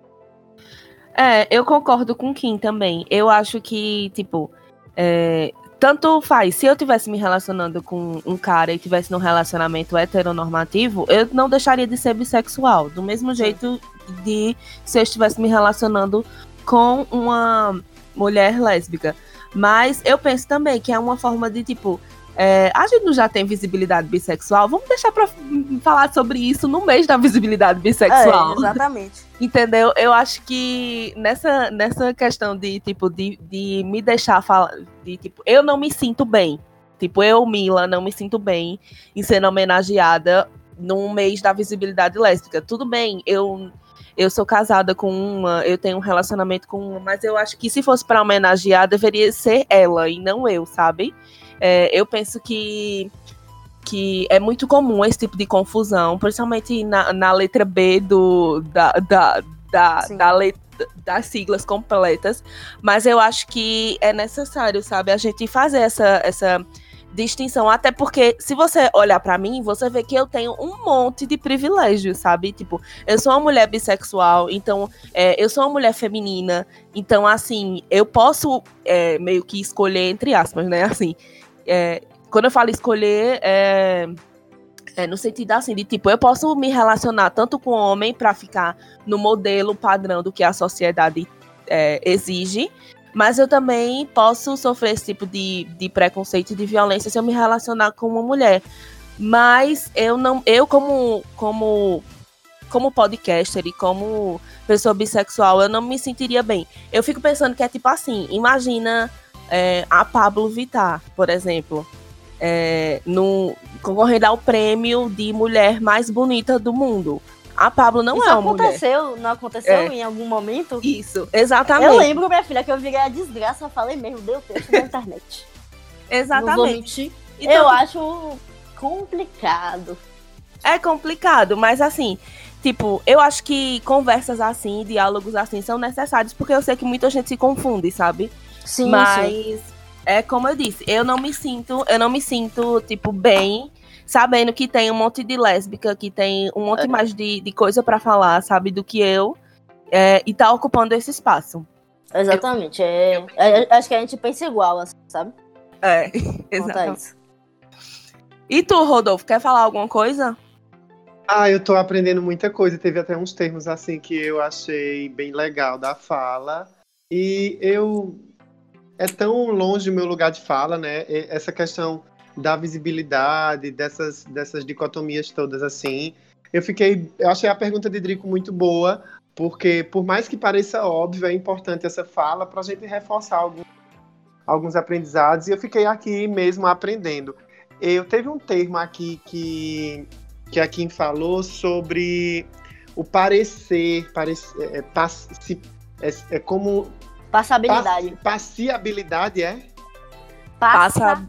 É, eu concordo com o Kim também. Eu acho que, tipo, é, tanto faz. Se eu tivesse me relacionando com um cara e tivesse num relacionamento heteronormativo, eu não deixaria de ser bissexual. Do mesmo jeito de se eu estivesse me relacionando com uma mulher lésbica. Mas eu penso também que é uma forma de, tipo, é, a gente não já tem visibilidade bissexual, vamos deixar pra falar sobre isso no mês da visibilidade bissexual. É, exatamente. *laughs* Entendeu? Eu acho que nessa, nessa questão de, tipo, de, de me deixar falar, de, tipo, eu não me sinto bem. Tipo, eu, Mila, não me sinto bem em sendo homenageada num mês da visibilidade lésbica. Tudo bem, eu eu sou casada com uma, eu tenho um relacionamento com uma, mas eu acho que se fosse para homenagear, deveria ser ela e não eu, sabe? É, eu penso que, que é muito comum esse tipo de confusão, principalmente na, na letra B do, da, da, da, da letra das siglas completas, mas eu acho que é necessário, sabe, a gente fazer essa, essa distinção, até porque se você olhar para mim, você vê que eu tenho um monte de privilégios, sabe? Tipo, eu sou uma mulher bissexual, então é, eu sou uma mulher feminina, então assim, eu posso é, meio que escolher entre aspas, né? Assim, é, quando eu falo escolher, é, é, no sentido assim, de tipo, eu posso me relacionar tanto com homem para ficar no modelo padrão do que a sociedade é, exige, mas eu também posso sofrer esse tipo de, de preconceito e de violência se eu me relacionar com uma mulher. Mas eu não, eu como, como, como podcaster e como pessoa bissexual, eu não me sentiria bem. Eu fico pensando que é tipo assim, imagina é, a Pablo Vittar, por exemplo, é, no, concorrendo ao prêmio de mulher mais bonita do mundo. A Pablo não Isso é uma aconteceu, mulher. não aconteceu É. em algum momento? Isso, exatamente. Eu lembro, minha filha, que eu virei a desgraça, falei mesmo, deu texto na internet. *laughs* Exatamente. Então, eu acho complicado. É complicado, mas assim, tipo, eu acho que conversas assim, diálogos assim são necessários, porque eu sei que muita gente se confunde, sabe? Sim, mas sim. é como eu disse, eu não me sinto, eu não me sinto, tipo, bem sabendo que tem um monte de lésbica, que tem um monte É. mais de, de coisa pra falar, sabe, do que eu, é, e tá ocupando esse espaço. Exatamente. É, é- acho que a gente pensa igual, assim, sabe? É, *laughs* exatamente. isso. E tu, Rodolfo, quer falar alguma coisa? Ah, eu tô aprendendo muita coisa. Teve até uns termos assim que eu achei bem legal da fala. E eu. É tão longe o meu lugar de fala, né? Essa questão da visibilidade, dessas, dessas dicotomias todas assim. Eu fiquei. Eu achei a pergunta de Drico muito boa, porque por mais que pareça óbvio, é importante essa fala para a gente reforçar algum, alguns aprendizados. E eu fiquei aqui mesmo aprendendo. Eu teve um termo aqui que que a Kim falou sobre o parecer, parece, é, é, é, é como Passabilidade. passi- passiabilidade é Passa, Passa-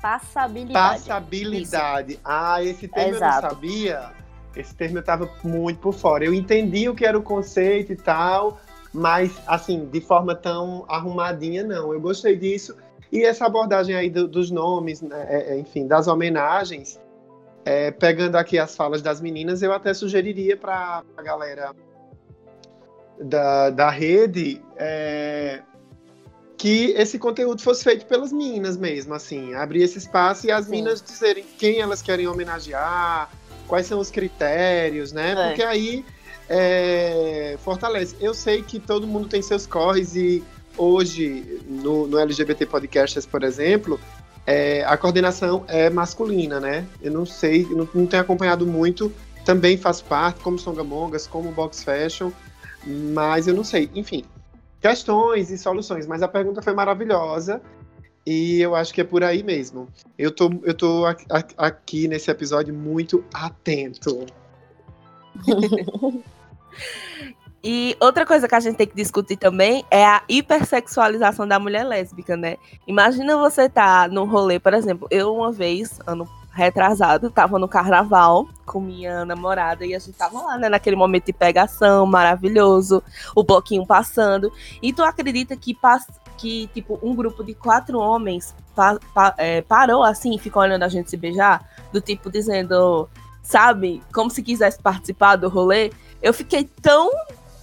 passabilidade. passabilidade. Ah, esse termo eu Exato. não sabia. Esse termo eu estava muito por fora. Eu entendi o que era o conceito e tal, mas assim, de forma tão arrumadinha não. Eu gostei disso. E essa abordagem aí do- dos nomes, né, é, é, enfim, das homenagens, é, pegando aqui as falas das meninas, eu até sugeriria para a galera da, da rede é, que esse conteúdo fosse feito pelas meninas mesmo, assim, abrir esse espaço e as Sim. meninas dizerem quem elas querem homenagear, quais são os critérios, né? É. Porque aí é, fortalece. Eu sei que todo mundo tem seus corres e hoje no, no LGBT Podcasters, por exemplo, é, a coordenação é masculina, né? Eu não sei, não, não tenho acompanhado muito. Também faz parte, como Songamongas, como Box Fashion, mas eu não sei. Enfim, questões e soluções. Mas a pergunta foi maravilhosa e eu acho que é por aí mesmo. Eu tô, eu tô aqui, aqui nesse episódio muito atento. *laughs* E outra coisa que a gente tem que discutir também é a hipersexualização da mulher lésbica, né? Imagina você tá num rolê, por exemplo, eu uma vez, ano retrasado, tava no carnaval com minha namorada e a gente tava lá, né, naquele momento de pegação maravilhoso, o bloquinho passando. E tu acredita que, que tipo, um grupo de quatro homens pa- pa- é, parou assim e ficou olhando a gente se beijar? Do tipo dizendo. sabe? Como se quisesse participar do rolê. Eu fiquei tão,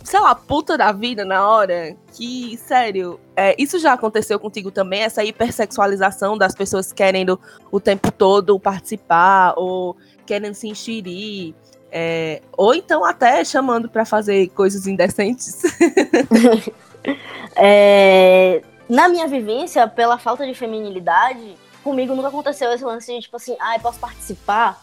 sei lá, puta da vida na hora que, sério, é, isso já aconteceu contigo também? Essa hipersexualização das pessoas querendo o tempo todo participar ou querendo se enxerir. É, ou então até chamando para fazer coisas indecentes. *laughs* é, na minha vivência, pela falta de feminilidade, comigo nunca aconteceu esse lance de tipo assim, ah, posso participar,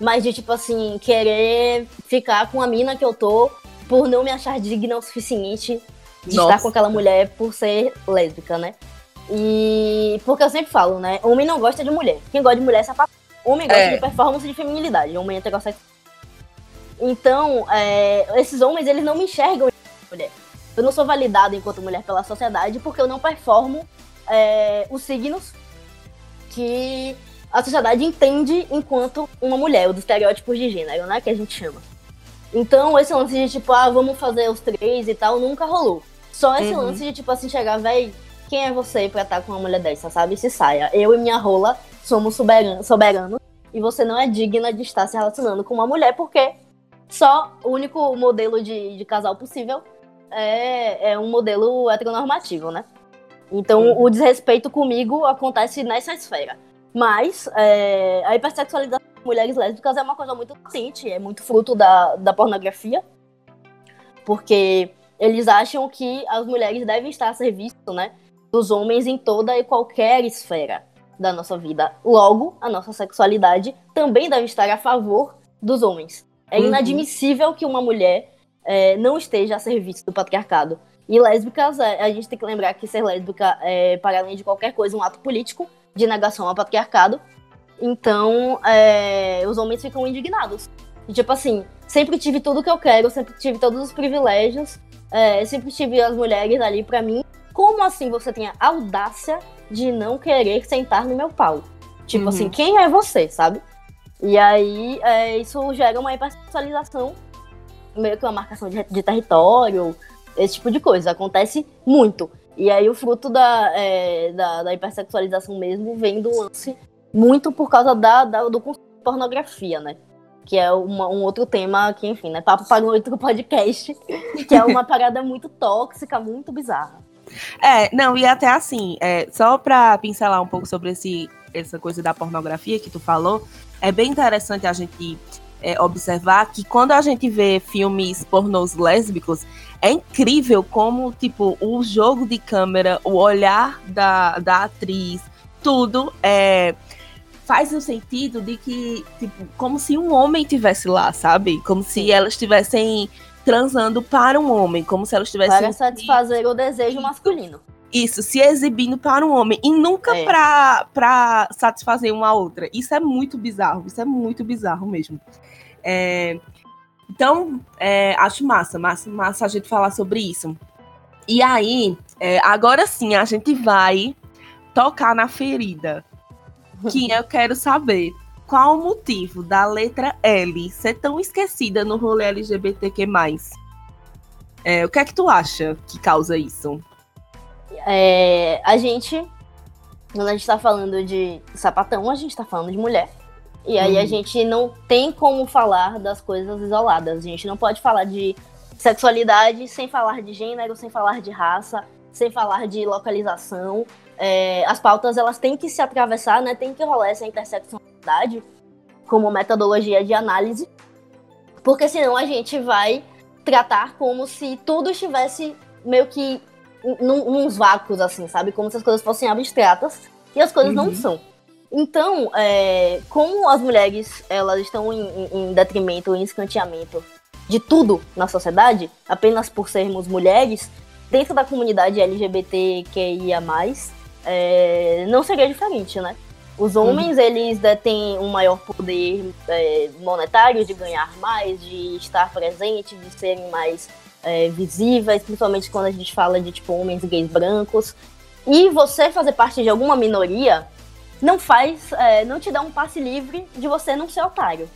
mas de tipo assim, querer ficar com a mina que eu tô por não me achar digna o suficiente de Nossa. estar com aquela mulher por ser lésbica, né? E porque eu sempre falo, né? Homem não gosta de mulher. Quem gosta de mulher é sapato. Homem gosta é. de performance de feminilidade. Homem é heterossexual. Então, é, esses homens, eles não me enxergam enquanto mulher. Eu não sou validada enquanto mulher pela sociedade porque eu não performo é, os signos que a sociedade entende enquanto uma mulher, os estereótipos de gênero, né, que a gente chama. Então, esse lance de tipo, ah, vamos fazer os três e tal, nunca rolou. Só esse uhum. lance de tipo assim, chegar, véi, quem é você pra estar com uma mulher dessa, sabe? Se saia. Eu e minha rola somos soberanos, soberanos e você não é digna de estar se relacionando com uma mulher porque só o único modelo de, de casal possível é, é um modelo heteronormativo, né? Então, uhum. o desrespeito comigo acontece nessa esfera. Mas é, a hipersexualização mulheres lésbicas é uma coisa muito recente, é muito fruto da, da pornografia, porque eles acham que as mulheres devem estar a serviço né, dos homens em toda e qualquer esfera da nossa vida. Logo, a nossa sexualidade também deve estar a favor dos homens. É uhum. inadmissível que uma mulher é, não esteja a serviço do patriarcado. E lésbicas, é, a gente tem que lembrar que ser lésbica é, para além de qualquer coisa, um ato político de negação ao patriarcado. Então, é, os homens ficam indignados. E, tipo assim, sempre tive tudo que eu quero, sempre tive todos os privilégios, é, sempre tive as mulheres ali para mim. Como assim você tem a audácia de não querer sentar no meu pau? Tipo assim, uhum. assim, quem é você, sabe? E aí, é, isso gera uma hipersexualização, meio que uma marcação de, de território, esse tipo de coisa. Acontece muito. E aí o fruto da, é, da, da, hipersexualização mesmo vem do lance muito por causa da, da do pornografia, né? Que é uma, um outro tema que, enfim, né? Papo para um outro podcast, *laughs* que é uma parada muito tóxica, muito bizarra. É, não, e até assim, é, só pra pincelar um pouco sobre esse, essa coisa da pornografia que tu falou, é bem interessante a gente é, observar que quando a gente vê filmes pornôs lésbicos, é incrível como, tipo, o jogo de câmera, o olhar da, da atriz, tudo é faz o sentido de que, tipo, como se um homem tivesse lá, sabe? Como se elas estivessem transando para um homem, como se elas estivessem. Para satisfazer o desejo masculino. Isso, se exibindo para um homem e nunca é. pra, pra satisfazer uma outra. Isso é muito bizarro, isso é muito bizarro mesmo. É, então, é, acho massa, massa, massa a gente falar sobre isso. E aí, é, agora sim, a gente vai tocar na ferida. Que eu quero saber qual o motivo da letra L ser tão esquecida no rolê LGBTQ+. É, o que é que tu acha que causa isso? É, a gente, quando a gente tá falando de sapatão, a gente tá falando de mulher. E aí uhum. a gente não tem como falar das coisas isoladas. A gente não pode falar de sexualidade sem falar de gênero, sem falar de raça, sem falar de localização. É, as pautas elas têm que se atravessar, né? Tem que rolar essa interseccionalidade como metodologia de análise, porque senão a gente vai tratar como se tudo estivesse meio que num, nos vácuos, assim, sabe? Como se as coisas fossem abstratas e as coisas uhum. não são. Então, é, como as mulheres elas estão em, em detrimento, em escanteamento de tudo na sociedade, apenas por sermos mulheres, dentro da comunidade LGBTQIA+, é, não seria diferente, né? Os uhum. homens, uhum. eles detêm um maior poder é, monetário de ganhar mais, de estar presente, de serem mais é, visíveis, principalmente quando a gente fala de, tipo, homens gays brancos. E você fazer parte de alguma minoria não faz, é, não te dá um passe livre de você não ser otário.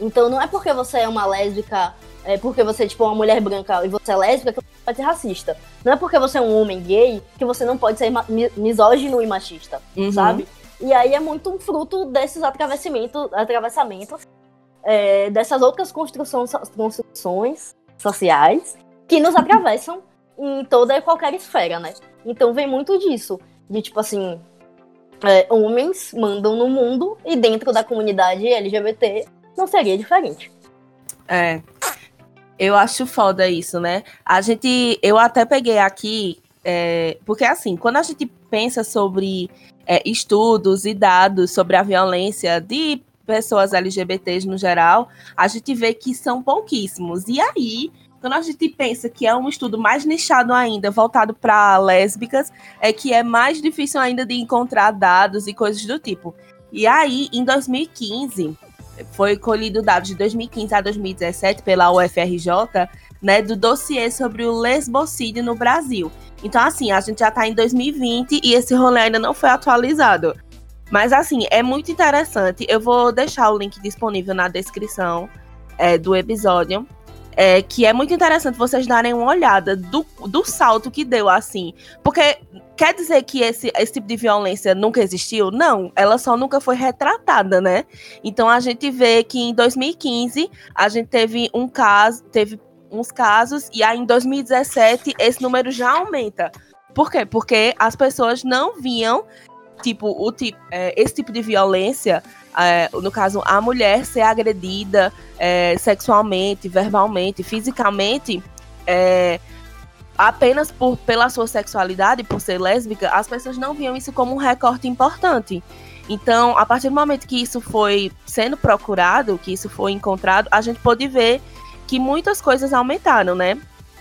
Então não é porque você é uma lésbica, é porque você tipo uma mulher branca e você é lésbica que você pode ser racista. Não é porque você é um homem gay que você não pode ser misógino e machista, uhum. sabe? E aí é muito um fruto desses atravessamentos, atravessamentos é, dessas outras construções, construções sociais que nos atravessam em toda e qualquer esfera, né? Então vem muito disso, de tipo assim, é, homens mandam no mundo e dentro da comunidade LGBT não seria diferente. É. Eu acho foda isso, né? A gente. Eu até peguei aqui. É, porque assim, quando a gente pensa sobre é, estudos e dados sobre a violência de pessoas LGBTs no geral, a gente vê que são pouquíssimos. E aí, quando a gente pensa que é um estudo mais nichado ainda, voltado para lésbicas, é que é mais difícil ainda de encontrar dados e coisas do tipo. E aí, em 2015, foi colhido dados de 2015 a 2017 pela UFRJ, né, do dossiê sobre o lesbocídio no Brasil. Então, assim, a gente já está em 2020 e esse rolê ainda não foi atualizado. Mas assim, é muito interessante. Eu vou deixar o link disponível na descrição é, do episódio. É, que é muito interessante vocês darem uma olhada do, do salto que deu, assim. Porque quer dizer que esse, esse tipo de violência nunca existiu? Não, ela só nunca foi retratada, né? Então a gente vê que em 2015 a gente teve um caso, teve uns casos, e aí em 2017 esse número já aumenta. Por quê? Porque as pessoas não viam tipo, o tipo, é, esse tipo de violência, é, no caso, a mulher ser agredida é, sexualmente, verbalmente, fisicamente, é, apenas por, pela sua sexualidade, por ser lésbica, as pessoas não viam isso como um recorte importante. Então, a partir do momento que isso foi sendo procurado, que isso foi encontrado, a gente pôde ver que muitas coisas aumentaram, né?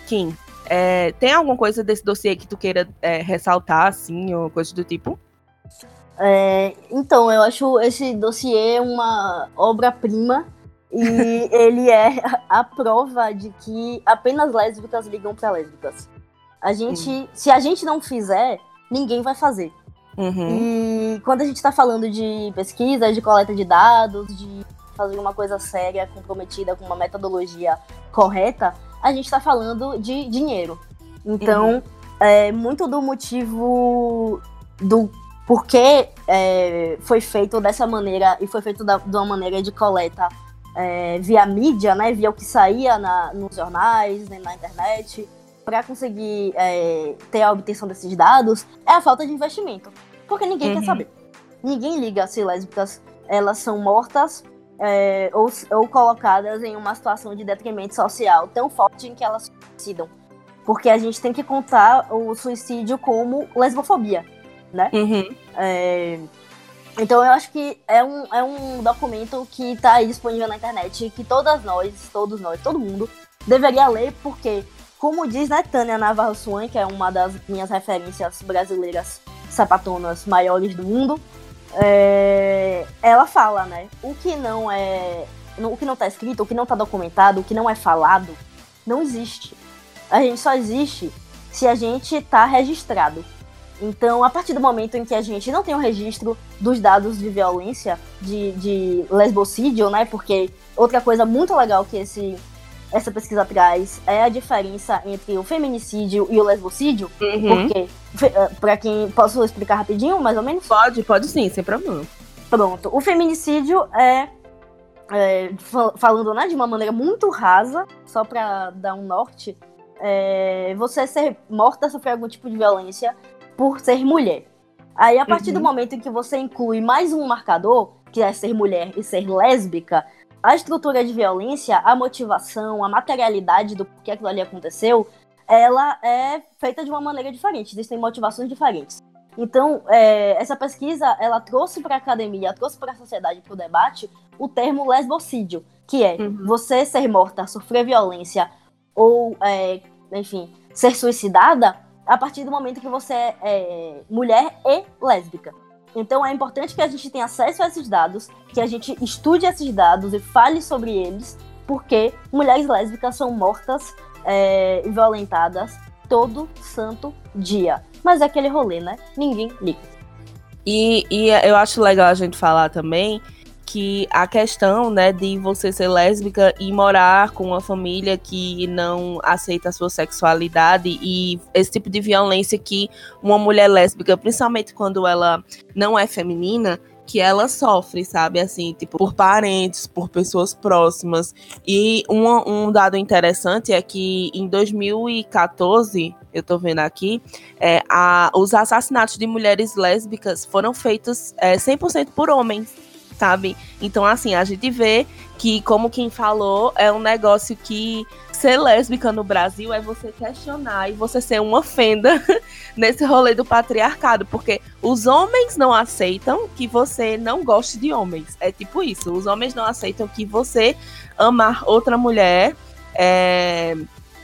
Kim, é, tem alguma coisa desse dossiê que tu queira é, ressaltar, assim, ou coisa do tipo? É, então, eu acho esse dossiê uma obra-prima e *laughs* ele é a prova de que apenas lésbicas ligam para lésbicas. A gente, uhum. se a gente não fizer, ninguém vai fazer. Uhum. E quando a gente está falando de pesquisa, de coleta de dados, de fazer uma coisa séria, comprometida com uma metodologia correta, a gente está falando de dinheiro. Então, uhum. é, muito do motivo do porque é, foi feito dessa maneira e foi feito da, de uma maneira de coleta é, via mídia, né, via o que saía na, nos jornais, né, na internet, para conseguir é, ter a obtenção desses dados, é a falta de investimento. Porque ninguém uhum. quer saber. Ninguém liga se lésbicas elas são mortas é, ou, ou colocadas em uma situação de detrimento social tão forte em que elas suicidam. Porque a gente tem que contar o suicídio como lesbofobia né? Uhum. É, então eu acho que é um, é um documento que está aí disponível na internet que todas nós, todos nós, todo mundo deveria ler, porque, como diz né, Tânia Navarro Swan, que é uma das minhas referências brasileiras sapatonas maiores do mundo, é, ela fala, né? O que não é. O que não está escrito, o que não está documentado, o que não é falado, não existe. A gente só existe se a gente está registrado. Então, a partir do momento em que a gente não tem o um registro dos dados de violência, de, de lesbocídio, né? Porque outra coisa muito legal que esse, essa pesquisa traz é a diferença entre o feminicídio e o lesbocídio. Uhum. Porque, eh, para quem. Posso explicar rapidinho, mais ou menos? Pode, pode sim, sem problema. Pronto. O feminicídio é. é falando né, de uma maneira muito rasa, só para dar um norte, é, você ser morta, sofrer algum tipo de violência por ser mulher. Aí, a partir uhum. do momento em que você inclui mais um marcador, que é ser mulher e ser lésbica, a estrutura de violência, a motivação, a materialidade do porquê aquilo ali aconteceu, ela é feita de uma maneira diferente. Existem motivações diferentes. Então, é, essa pesquisa, ela trouxe para a academia, trouxe para a sociedade, para o debate, o termo lesbocídio, que é uhum. você ser morta, sofrer violência ou, é, enfim, ser suicidada a partir do momento que você é, é mulher e lésbica. Então é importante que a gente tenha acesso a esses dados, que a gente estude esses dados e fale sobre eles, porque mulheres lésbicas são mortas é, e violentadas todo santo dia. Mas é aquele rolê, né? Ninguém liga. E, e eu acho legal a gente falar também que a questão, né, de você ser lésbica e morar com uma família que não aceita a sua sexualidade e esse tipo de violência que uma mulher lésbica, principalmente quando ela não é feminina, que ela sofre, sabe? Assim, tipo, por parentes, por pessoas próximas. E um, um dado interessante é que em 2014, eu tô vendo aqui, é, a, os assassinatos de mulheres lésbicas foram feitos é, 100% por homens, sabe? Então, assim, a gente vê que, como quem falou, é um negócio que ser lésbica no Brasil é você questionar e você ser uma fenda *laughs* nesse rolê do patriarcado, porque os homens não aceitam que você não goste de homens. É tipo isso, os homens não aceitam que você amar outra mulher é,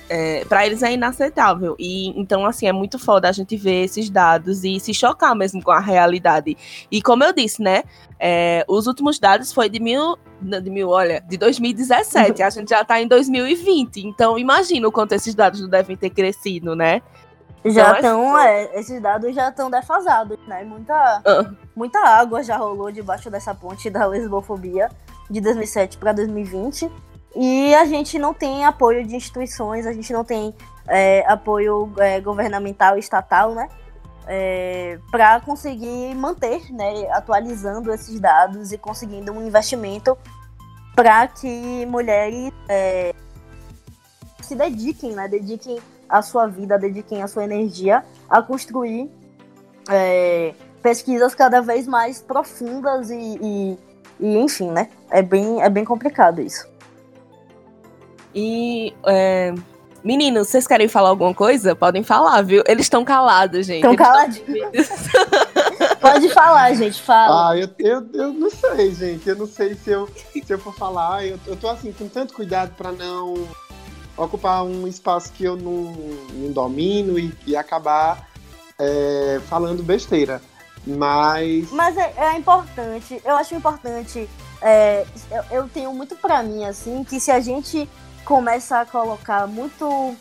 é, para eles é inaceitável. E então, assim, é muito foda a gente ver esses dados e se chocar mesmo com a realidade. E como eu disse, né? É, os últimos dados foi de mil. De mil, olha, de 2017. a gente já tá em 2020. Então, imagina o quanto esses dados não devem ter crescido, né? Já estão, é, esses dados já estão defasados, né? Muita, uh. muita água já rolou debaixo dessa ponte da lesbofobia de 2007 para 2020. E a gente não tem apoio de instituições, a gente não tem é, apoio é, governamental estatal, né? É, para conseguir manter, né, atualizando esses dados e conseguindo um investimento para que mulheres é, se dediquem, né, dediquem a sua vida, dediquem a sua energia a construir é, pesquisas cada vez mais profundas e, e, e, enfim, né, é bem, é bem complicado isso. E é, Meninos, vocês querem falar alguma coisa? Podem falar, viu? Eles estão calados, gente. Estão caladinhos. *laughs* Pode falar, gente, fala. Ah, eu, eu, eu não sei, gente. Eu não sei se eu, se eu for falar. Eu, eu tô assim, com tanto cuidado para não ocupar um espaço que eu não, não domino e, e acabar é, falando besteira. Mas. Mas é, é importante, eu acho importante. É, eu, eu tenho muito para mim, assim, que se a gente começa a colocar muito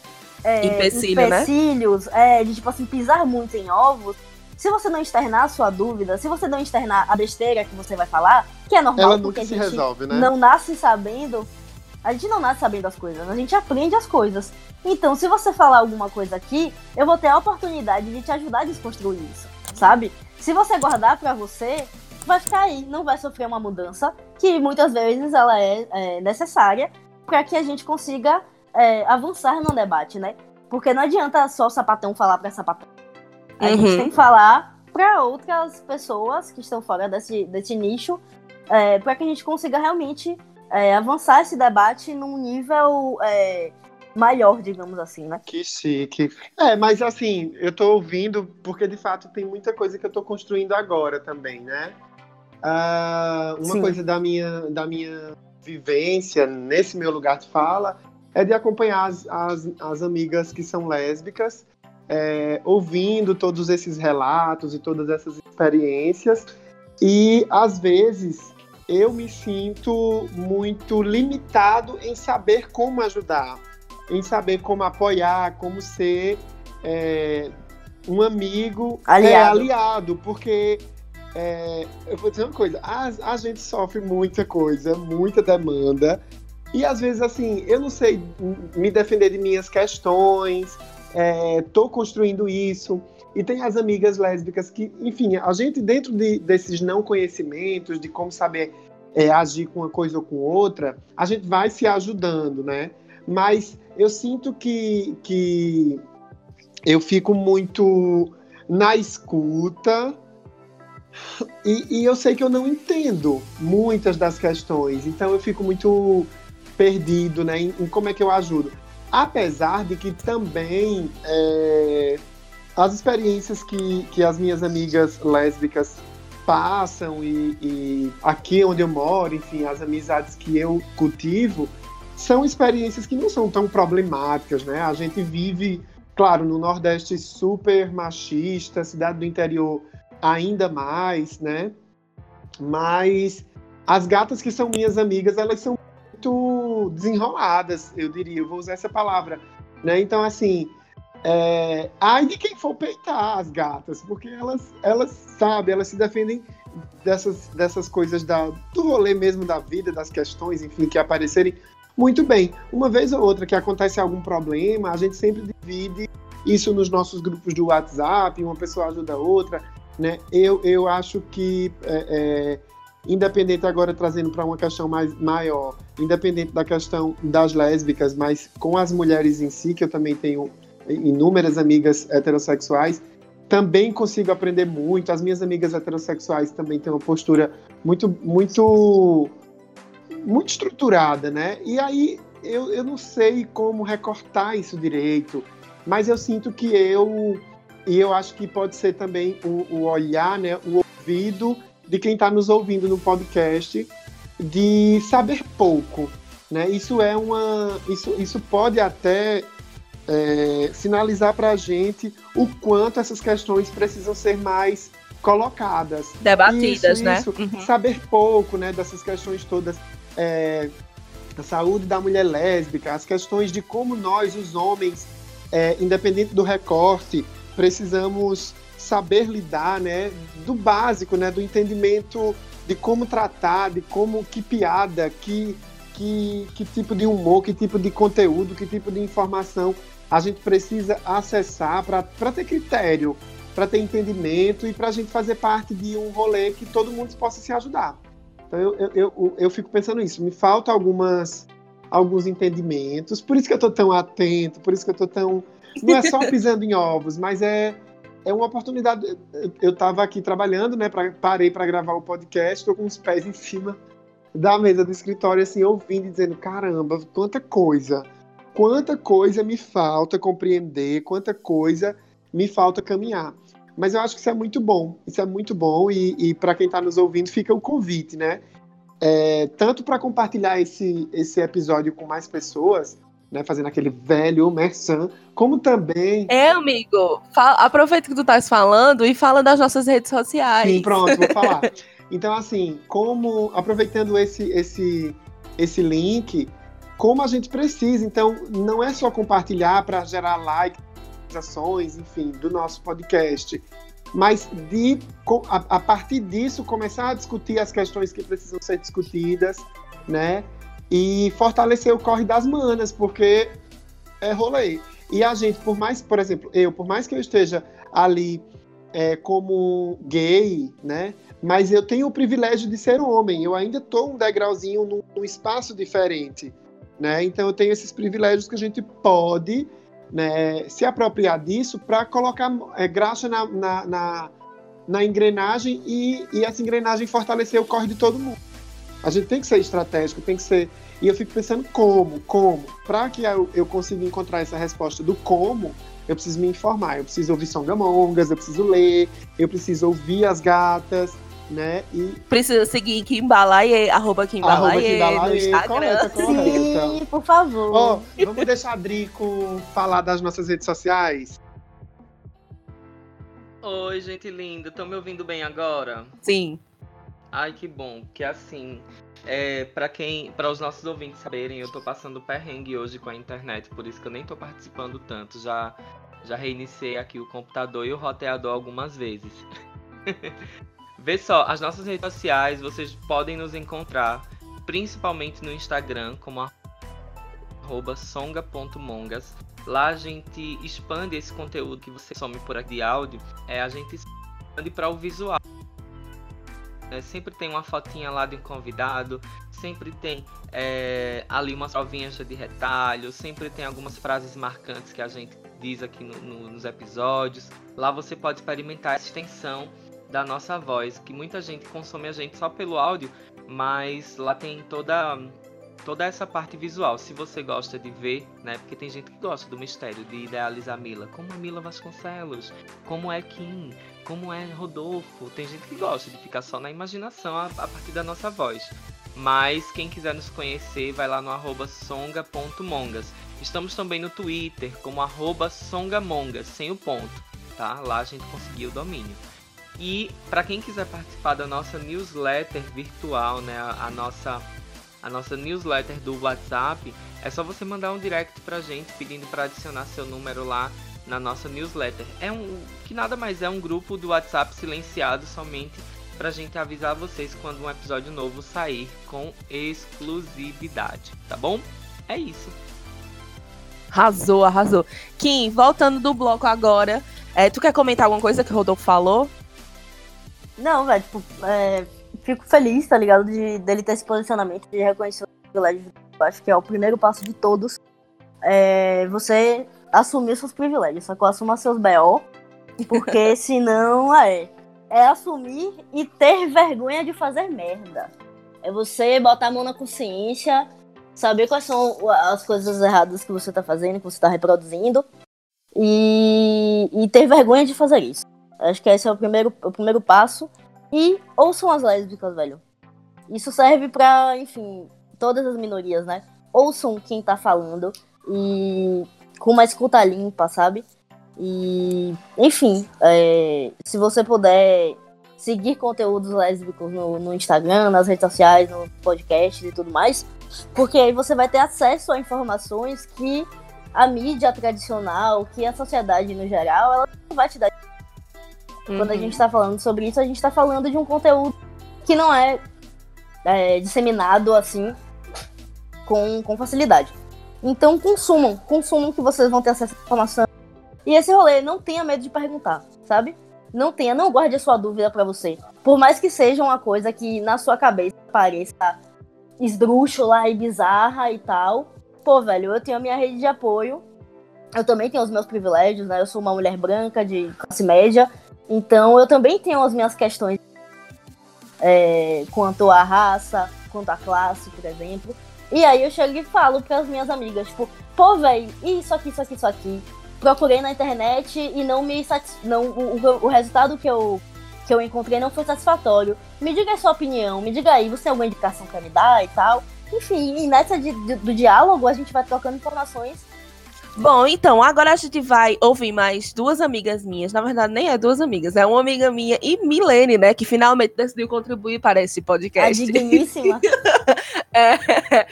é, Empecilho, né? empecilhos, né? é, de tipo assim, pisar muito em ovos, se você não externar a sua dúvida, se você não externar a besteira que você vai falar, que é normal, Ela porque a gente resolve, né? não nasce sabendo, a gente não nasce sabendo as coisas, a gente aprende as coisas. Então, se você falar alguma coisa aqui, eu vou ter a oportunidade de te ajudar a desconstruir isso, sabe? Se você guardar para você, vai ficar aí, não vai sofrer uma mudança que muitas vezes ela é, é necessária, para que a gente consiga é, avançar no debate, né? Porque não adianta só o sapatão falar para sapatão. A uhum. gente tem que falar para outras pessoas que estão fora desse, desse nicho, é, para que a gente consiga realmente é, avançar esse debate num nível é, maior, digamos assim, né? Que chique. É, mas assim, eu tô ouvindo porque de fato tem muita coisa que eu tô construindo agora também, né? Uh, uma Sim. coisa da minha, da minha vivência nesse meu lugar de fala é de acompanhar as, as, as amigas que são lésbicas, é, ouvindo todos esses relatos e todas essas experiências. E às vezes eu me sinto muito limitado em saber como ajudar, em saber como apoiar, como ser é, um amigo aliado. É, aliado, porque é, eu vou dizer uma coisa, a, a gente sofre muita coisa, muita demanda, e às vezes, assim, eu não sei me defender de minhas questões, é, tô construindo isso, e tem as amigas lésbicas que, enfim, a gente dentro de, desses não conhecimentos, de como saber é, agir com uma coisa ou com outra, a gente vai se ajudando, né? Mas eu sinto que, que eu fico muito na escuta, e, e, eu sei que eu não entendo muitas das questões, então eu fico muito perdido né, em, em como é que eu ajudo. Apesar de que também é, as experiências que, que as minhas amigas lésbicas passam e, e aqui onde eu moro, enfim, as amizades que eu cultivo, são experiências que não são tão problemáticas, né? A gente vive, claro, no Nordeste super machista, cidade do interior ainda mais, né? Mas as gatas que são minhas amigas, elas são muito desenroladas, eu diria, eu vou usar essa palavra, né? Então, assim, é... ai de quem for peitar as gatas, porque elas, elas sabem, elas se defendem dessas, dessas coisas da, do rolê mesmo da vida, das questões, enfim, que aparecerem muito bem. Uma vez ou outra que acontece algum problema, a gente sempre divide isso nos nossos grupos do WhatsApp, uma pessoa ajuda a outra, né? Eu, eu acho que, é, é, independente agora trazendo para uma questão mais maior, independente da questão das lésbicas, mas com as mulheres em si, que eu também tenho inúmeras amigas heterossexuais, também consigo aprender muito. As minhas amigas heterossexuais também têm uma postura muito, muito, muito estruturada, né? E aí eu, eu não sei como recortar isso direito, mas eu sinto que eu e eu acho que pode ser também o, o olhar, né, o ouvido de quem está nos ouvindo no podcast, de saber pouco, né? Isso é uma, isso, isso pode até é, sinalizar para a gente o quanto essas questões precisam ser mais colocadas, debatidas, isso, né? Isso, uhum. saber pouco, né, dessas questões todas. É, a saúde da mulher lésbica, as questões de como nós, os homens, é, independente do recorte, precisamos saber lidar, né, do básico, né, do entendimento de como tratar, de como que piada, que que, que tipo de humor, que tipo de conteúdo, que tipo de informação a gente precisa acessar para ter critério, para ter entendimento e para a gente fazer parte de um rolê que todo mundo possa se ajudar. Então eu, eu, eu, eu fico pensando nisso. Me faltam algumas alguns entendimentos, por isso que eu estou tão atento, por isso que eu estou tão. Não é só pisando em ovos, mas é, é uma oportunidade. Eu estava aqui trabalhando, né? Pra, parei para gravar o podcast, estou com os pés em cima da mesa do escritório, assim, ouvindo e dizendo: caramba, quanta coisa, quanta coisa me falta compreender, quanta coisa me falta caminhar. Mas eu acho que isso é muito bom, isso é muito bom, e, e para quem está nos ouvindo, fica o convite, né? É, tanto para compartilhar esse, esse episódio com mais pessoas, né, fazendo aquele velho merchan, como também. É, amigo, fala, aproveita que tu estás falando e fala das nossas redes sociais. Sim, pronto, vou *laughs* falar. Então, assim, como aproveitando esse, esse, esse link, como a gente precisa. Então, não é só compartilhar para gerar likes, ações, enfim, do nosso podcast, mas de a, a, partir disso começar a discutir as questões que precisam ser discutidas, né? E fortalecer o corre das manas, porque é rolê. E a gente, por mais, por exemplo, eu, por mais que eu esteja ali é, como gay, né? Mas eu tenho o privilégio de ser homem. Eu ainda estou um degrauzinho num, num, espaço diferente, né? Então eu tenho esses privilégios que a gente pode né, se apropriar disso para colocar é, graxa na, na, na, na engrenagem e, e, essa engrenagem fortalecer o corre de todo mundo. A gente tem que ser estratégico, tem que ser. E eu fico pensando como, como. Para que eu, eu consiga encontrar essa resposta do como, eu preciso me informar, eu preciso ouvir songamongas, eu preciso ler, eu preciso ouvir as gatas, né? E... Precisa seguir Kimbalaye, arroba Kimbalaye, arroba no Instagram. Correta, correta. Sim, por favor. Ó, vamos deixar a Drico falar das nossas redes sociais? Oi, gente linda, estão me ouvindo bem agora? Sim. Ai, que bom, que assim, é, para quem, para os nossos ouvintes saberem, eu tô passando perrengue hoje com a internet, por isso que eu nem tô participando tanto. Já já reiniciei aqui o computador e o roteador algumas vezes. *laughs* Vê só, as nossas redes sociais, vocês podem nos encontrar principalmente no Instagram como songa.mongas. Lá a gente expande esse conteúdo que você some por aqui de áudio, é a gente expande para o visual. É, sempre tem uma fotinha lá de um convidado, sempre tem é, ali umas provinhas de retalho, sempre tem algumas frases marcantes que a gente diz aqui no, no, nos episódios. Lá você pode experimentar a extensão da nossa voz, que muita gente consome a gente só pelo áudio, mas lá tem toda toda essa parte visual. Se você gosta de ver, né? Porque tem gente que gosta do mistério, de idealizar Mila. Como é Mila Vasconcelos? Como é Kim? Como é Rodolfo? Tem gente que gosta de ficar só na imaginação a, a partir da nossa voz. Mas quem quiser nos conhecer, vai lá no arroba songa.mongas. Estamos também no Twitter como arroba songamongas, sem o ponto, tá? Lá a gente conseguiu o domínio. E para quem quiser participar da nossa newsletter virtual, né, a, nossa a nossa newsletter do WhatsApp, é só você mandar um direct pra gente pedindo para adicionar seu número lá na nossa newsletter. É um que nada mais é um grupo do WhatsApp silenciado somente pra gente avisar vocês quando um episódio novo sair com exclusividade, tá bom? É isso. Arrasou, arrasou. Kim, voltando do bloco agora, é, tu quer comentar alguma coisa que o Rodolfo falou? Não, velho, tipo, é, fico feliz, tá ligado? De, dele ter esse posicionamento, de reconhecer o privilégio. Eu acho que é o primeiro passo de todos. É você assumir seus privilégios, só que assuma seus BO, porque *laughs* senão é. É assumir e ter vergonha de fazer merda. É você botar a mão na consciência, saber quais são as coisas erradas que você tá fazendo, que você tá reproduzindo, e, e ter vergonha de fazer isso. Acho que esse é o primeiro, o primeiro passo. E ouçam as lésbicas, velho. Isso serve pra, enfim, todas as minorias, né? Ouçam quem tá falando e com uma escuta limpa, sabe? E, enfim, é, se você puder seguir conteúdos lésbicos no, no, Instagram, nas redes sociais, no podcast e tudo mais, porque aí você vai ter acesso a informações que a mídia tradicional, que a sociedade no geral, ela não vai te dar Uhum. Quando a gente está falando sobre isso, a gente está falando de um conteúdo que não é, é, disseminado assim com, com facilidade. Então consumam, consumam que vocês vão ter acesso à informação. E esse rolê, não tenha medo de perguntar, sabe? Não tenha, não guarde a sua dúvida para você. Por mais que seja uma coisa que na sua cabeça pareça esdrúxula e bizarra e tal. Pô, velho, eu tenho a minha rede de apoio. Eu também tenho os meus privilégios, né? Eu sou uma mulher branca de classe média. Então eu também tenho as minhas questões é, quanto à raça, quanto à classe, por exemplo. E aí eu chego e falo para as minhas amigas, tipo, pô, velho, isso aqui, isso aqui, isso aqui. Procurei na internet e não me satis... não o, o, o resultado que eu que eu encontrei não foi satisfatório. Me diga a sua opinião, me diga aí, você tem alguma indicação para me dar e tal. Enfim, e nessa de, de, do diálogo a gente vai trocando informações Bom, então, agora a gente vai ouvir mais duas amigas minhas. Na verdade, nem é duas amigas, é uma amiga minha e Milene, né? Que finalmente decidiu contribuir para esse podcast. A digníssima. *laughs* é,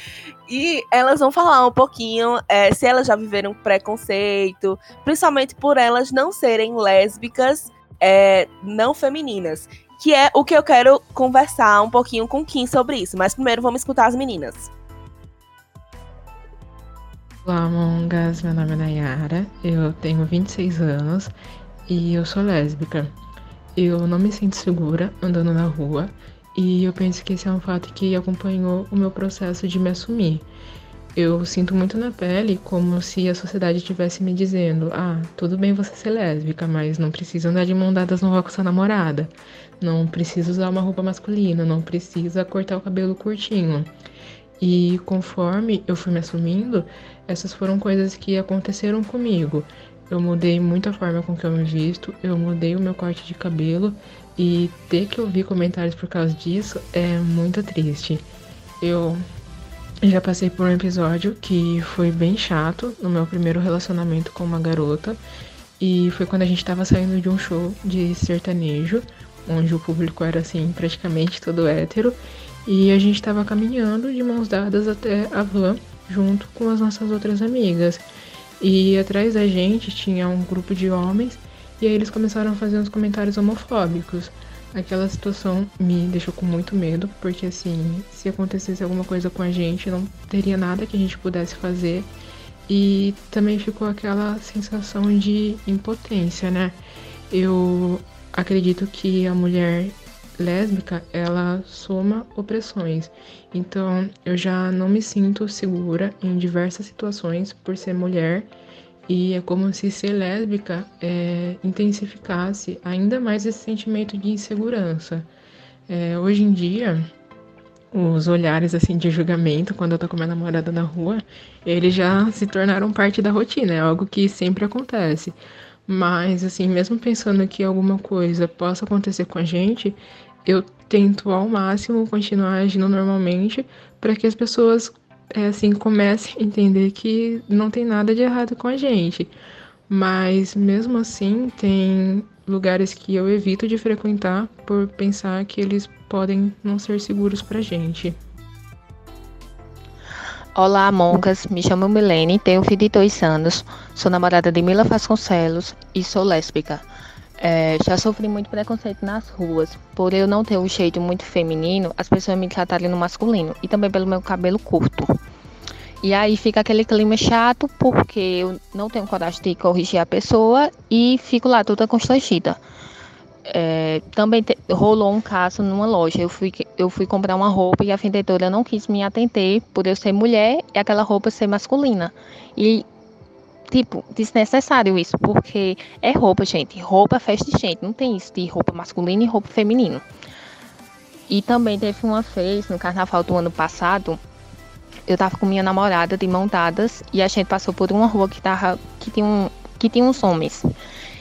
e elas vão falar um pouquinho é, se elas já viveram preconceito, principalmente por elas não serem lésbicas é, não femininas. Que é o que eu quero conversar um pouquinho com Kim sobre isso. Mas primeiro vamos escutar as meninas. Olá, Mongas. Meu nome é Nayara, eu tenho 26 anos e eu sou lésbica. Eu não me sinto segura andando na rua e eu penso que esse é um fato que acompanhou o meu processo de me assumir. Eu sinto muito na pele como se a sociedade estivesse me dizendo: ah, tudo bem você ser lésbica, mas não precisa andar de mão dadas no rua com sua namorada, não precisa usar uma roupa masculina, não precisa cortar o cabelo curtinho. E conforme eu fui me assumindo, essas foram coisas que aconteceram comigo. Eu mudei muito a forma com que eu me visto, eu mudei o meu corte de cabelo e ter que ouvir comentários por causa disso é muito triste. Eu já passei por um episódio que foi bem chato no meu primeiro relacionamento com uma garota e foi quando a gente estava saindo de um show de sertanejo, onde o público era assim praticamente todo hétero, e a gente estava caminhando de mãos dadas até a van junto com as nossas outras amigas. E atrás da gente tinha um grupo de homens e aí eles começaram a fazer uns comentários homofóbicos. Aquela situação me deixou com muito medo, porque assim, se acontecesse alguma coisa com a gente, não teria nada que a gente pudesse fazer. E também ficou aquela sensação de impotência, né? Eu acredito que a mulher lésbica, ela soma opressões. Então, eu já não me sinto segura em diversas situações por ser mulher. E é como se ser lésbica é, intensificasse ainda mais esse sentimento de insegurança. É, hoje em dia, os olhares assim de julgamento quando eu tô com minha namorada na rua, eles já se tornaram parte da rotina, é algo que sempre acontece. Mas, assim, mesmo pensando que alguma coisa possa acontecer com a gente, eu tento ao máximo continuar agindo normalmente para que as pessoas, é, assim, comecem a entender que não tem nada de errado com a gente. Mas, mesmo assim, tem lugares que eu evito de frequentar por pensar que eles podem não ser seguros pra gente. Olá, mongas. Me chamo Milene, tenho 22 anos, sou namorada de Mila Vasconcelos e sou lésbica. É, já sofri muito preconceito nas ruas. Por eu não ter um jeito muito feminino, as pessoas me tratarem no masculino. E também pelo meu cabelo curto. E aí fica aquele clima chato, porque eu não tenho coragem de corrigir a pessoa e fico lá toda constrangida. é, também te, rolou um caso numa loja. Eu fui, eu fui comprar uma roupa e a vendedora não quis me atender por eu ser mulher e aquela roupa ser masculina. E, tipo, desnecessário isso, porque é roupa, gente. Roupa é festa de gente. Não tem isso de roupa masculina e roupa feminina. E também teve uma vez, no carnaval do ano passado, eu tava com minha namorada de mão dadas e a gente passou por uma rua que, tava, que, tinha, um, que tinha uns homens.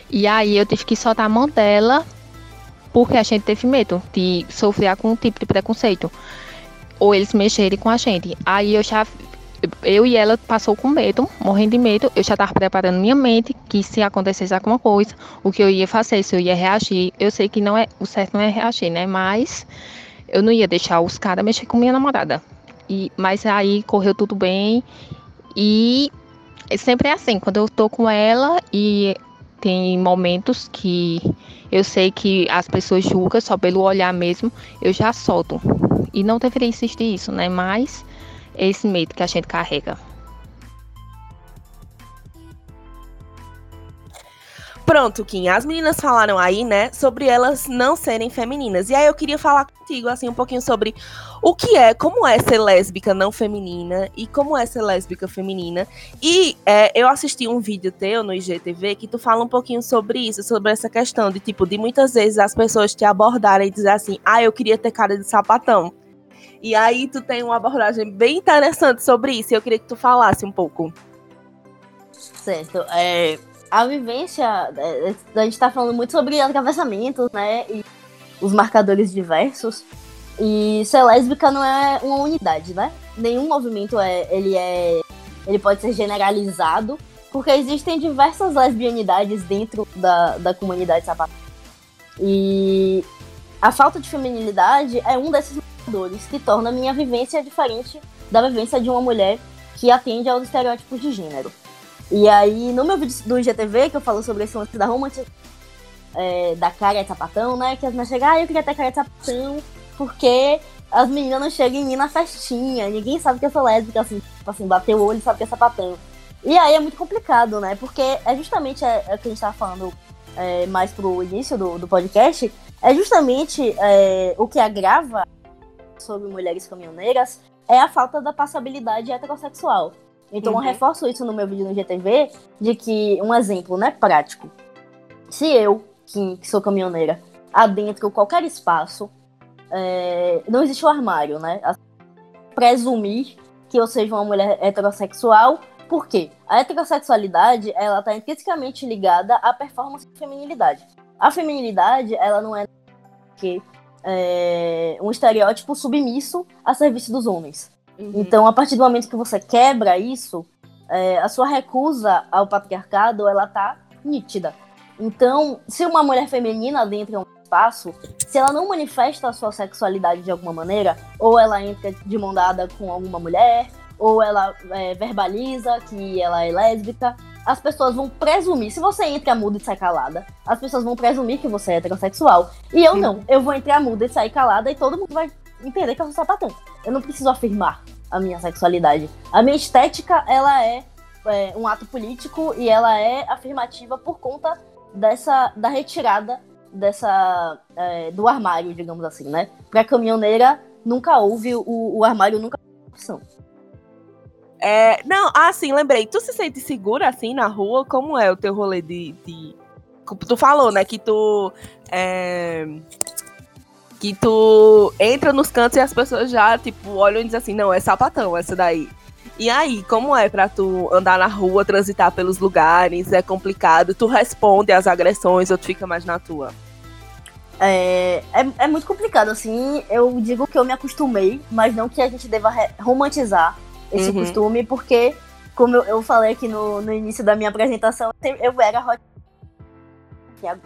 E aí eu tive que soltar a mão dela porque a gente teve medo de sofrer algum tipo de preconceito. Ou eles mexerem com a gente. Aí eu já. Eu e ela passou com medo, morrendo de medo. Eu já estava preparando minha mente que se acontecesse alguma coisa, o que eu ia fazer, se eu ia reagir. Eu sei que não é o certo não é reagir, né? Mas eu não ia deixar os caras mexer com minha namorada. E, mas aí correu tudo bem. E sempre é assim, quando eu tô com ela e tem momentos que eu sei que as pessoas julgam só pelo olhar mesmo, eu já solto. E não deveria existir isso, né? Mas esse medo que a gente carrega. Pronto, Kim, as meninas falaram aí, né, sobre elas não serem femininas. E aí eu queria falar contigo, assim, um pouquinho sobre o que é, como é ser lésbica não feminina e como é ser lésbica feminina. E é, eu assisti um vídeo teu no IGTV que tu fala um pouquinho sobre isso, sobre essa questão de, tipo, de muitas vezes as pessoas te abordarem e dizer assim, ah, eu queria ter cara de sapatão. E aí tu tem uma abordagem bem interessante sobre isso e eu queria que tu falasse um pouco. Certo. É, a vivência, é, a gente tá falando muito sobre atravessamentos, né? E os marcadores diversos. E ser lésbica não é uma unidade, né? Nenhum movimento é, ele é, ele pode ser generalizado, porque existem diversas lesbianidades dentro da, da comunidade sapatão. E a falta de feminilidade é um desses marcadores que torna a minha vivência diferente da vivência de uma mulher que atende aos estereótipos de gênero. E aí, no meu vídeo do IGTV, que eu falo sobre esse lance da romantização é, da cara de sapatão, né? Que as meninas chegam, ah, eu queria ter cara de sapatão, porque as meninas não chegam em mim na festinha, ninguém sabe que eu sou lésbica, assim, tipo assim, bater o olho e sabe que é sapatão. E aí é muito complicado, né? Porque é justamente é, é o que a gente tava falando é, mais pro início do, do podcast, é justamente é, o que agrava sobre mulheres caminhoneiras é a falta da passabilidade heterossexual. Então uhum. eu reforço isso no meu vídeo no GTV, de que, um exemplo, né, prático. Se eu, que, que sou caminhoneira, adentro qualquer espaço, é, não existe o armário, né? Presumir que eu seja uma mulher heterossexual, por quê? A heterossexualidade, ela está intrinsecamente ligada à performance de feminilidade. A feminilidade, ela não é que é, um estereótipo submisso a serviço dos homens. Uhum. Então, a partir do momento que você quebra isso, é, a sua recusa ao patriarcado, ela tá nítida. Então, se uma mulher feminina dentro de um espaço, se ela não manifesta a sua sexualidade de alguma maneira, ou ela entra de mão dada com alguma mulher, ou ela é, verbaliza que ela é lésbica, as pessoas vão presumir. Se você entra muda e sai calada, as pessoas vão presumir que você é heterossexual. E eu não. Eu vou entrar muda e sair calada e todo mundo vai entender que eu sou sapatão. Eu não preciso afirmar a minha sexualidade. A minha estética, ela é, é um ato político e ela é afirmativa por conta dessa da retirada dessa é, do armário, digamos assim, né? Pra caminhoneira nunca houve o, o armário nunca opção. É, não, ah, sim, lembrei. Tu se sente segura assim na rua? Como é o teu rolê de, de... tu falou, né, que tu é, que tu entra nos cantos e as pessoas já, tipo, olham e dizem assim, não, é sapatão essa daí. E aí, como é pra tu andar na rua, transitar pelos lugares? É complicado? Tu responde às agressões ou tu fica mais na tua? É, é, é, muito complicado, assim. Eu digo que eu me acostumei, mas não que a gente deva romantizar esse uhum. costume, porque, como eu, eu, falei aqui no, no início da minha apresentação, eu era hot.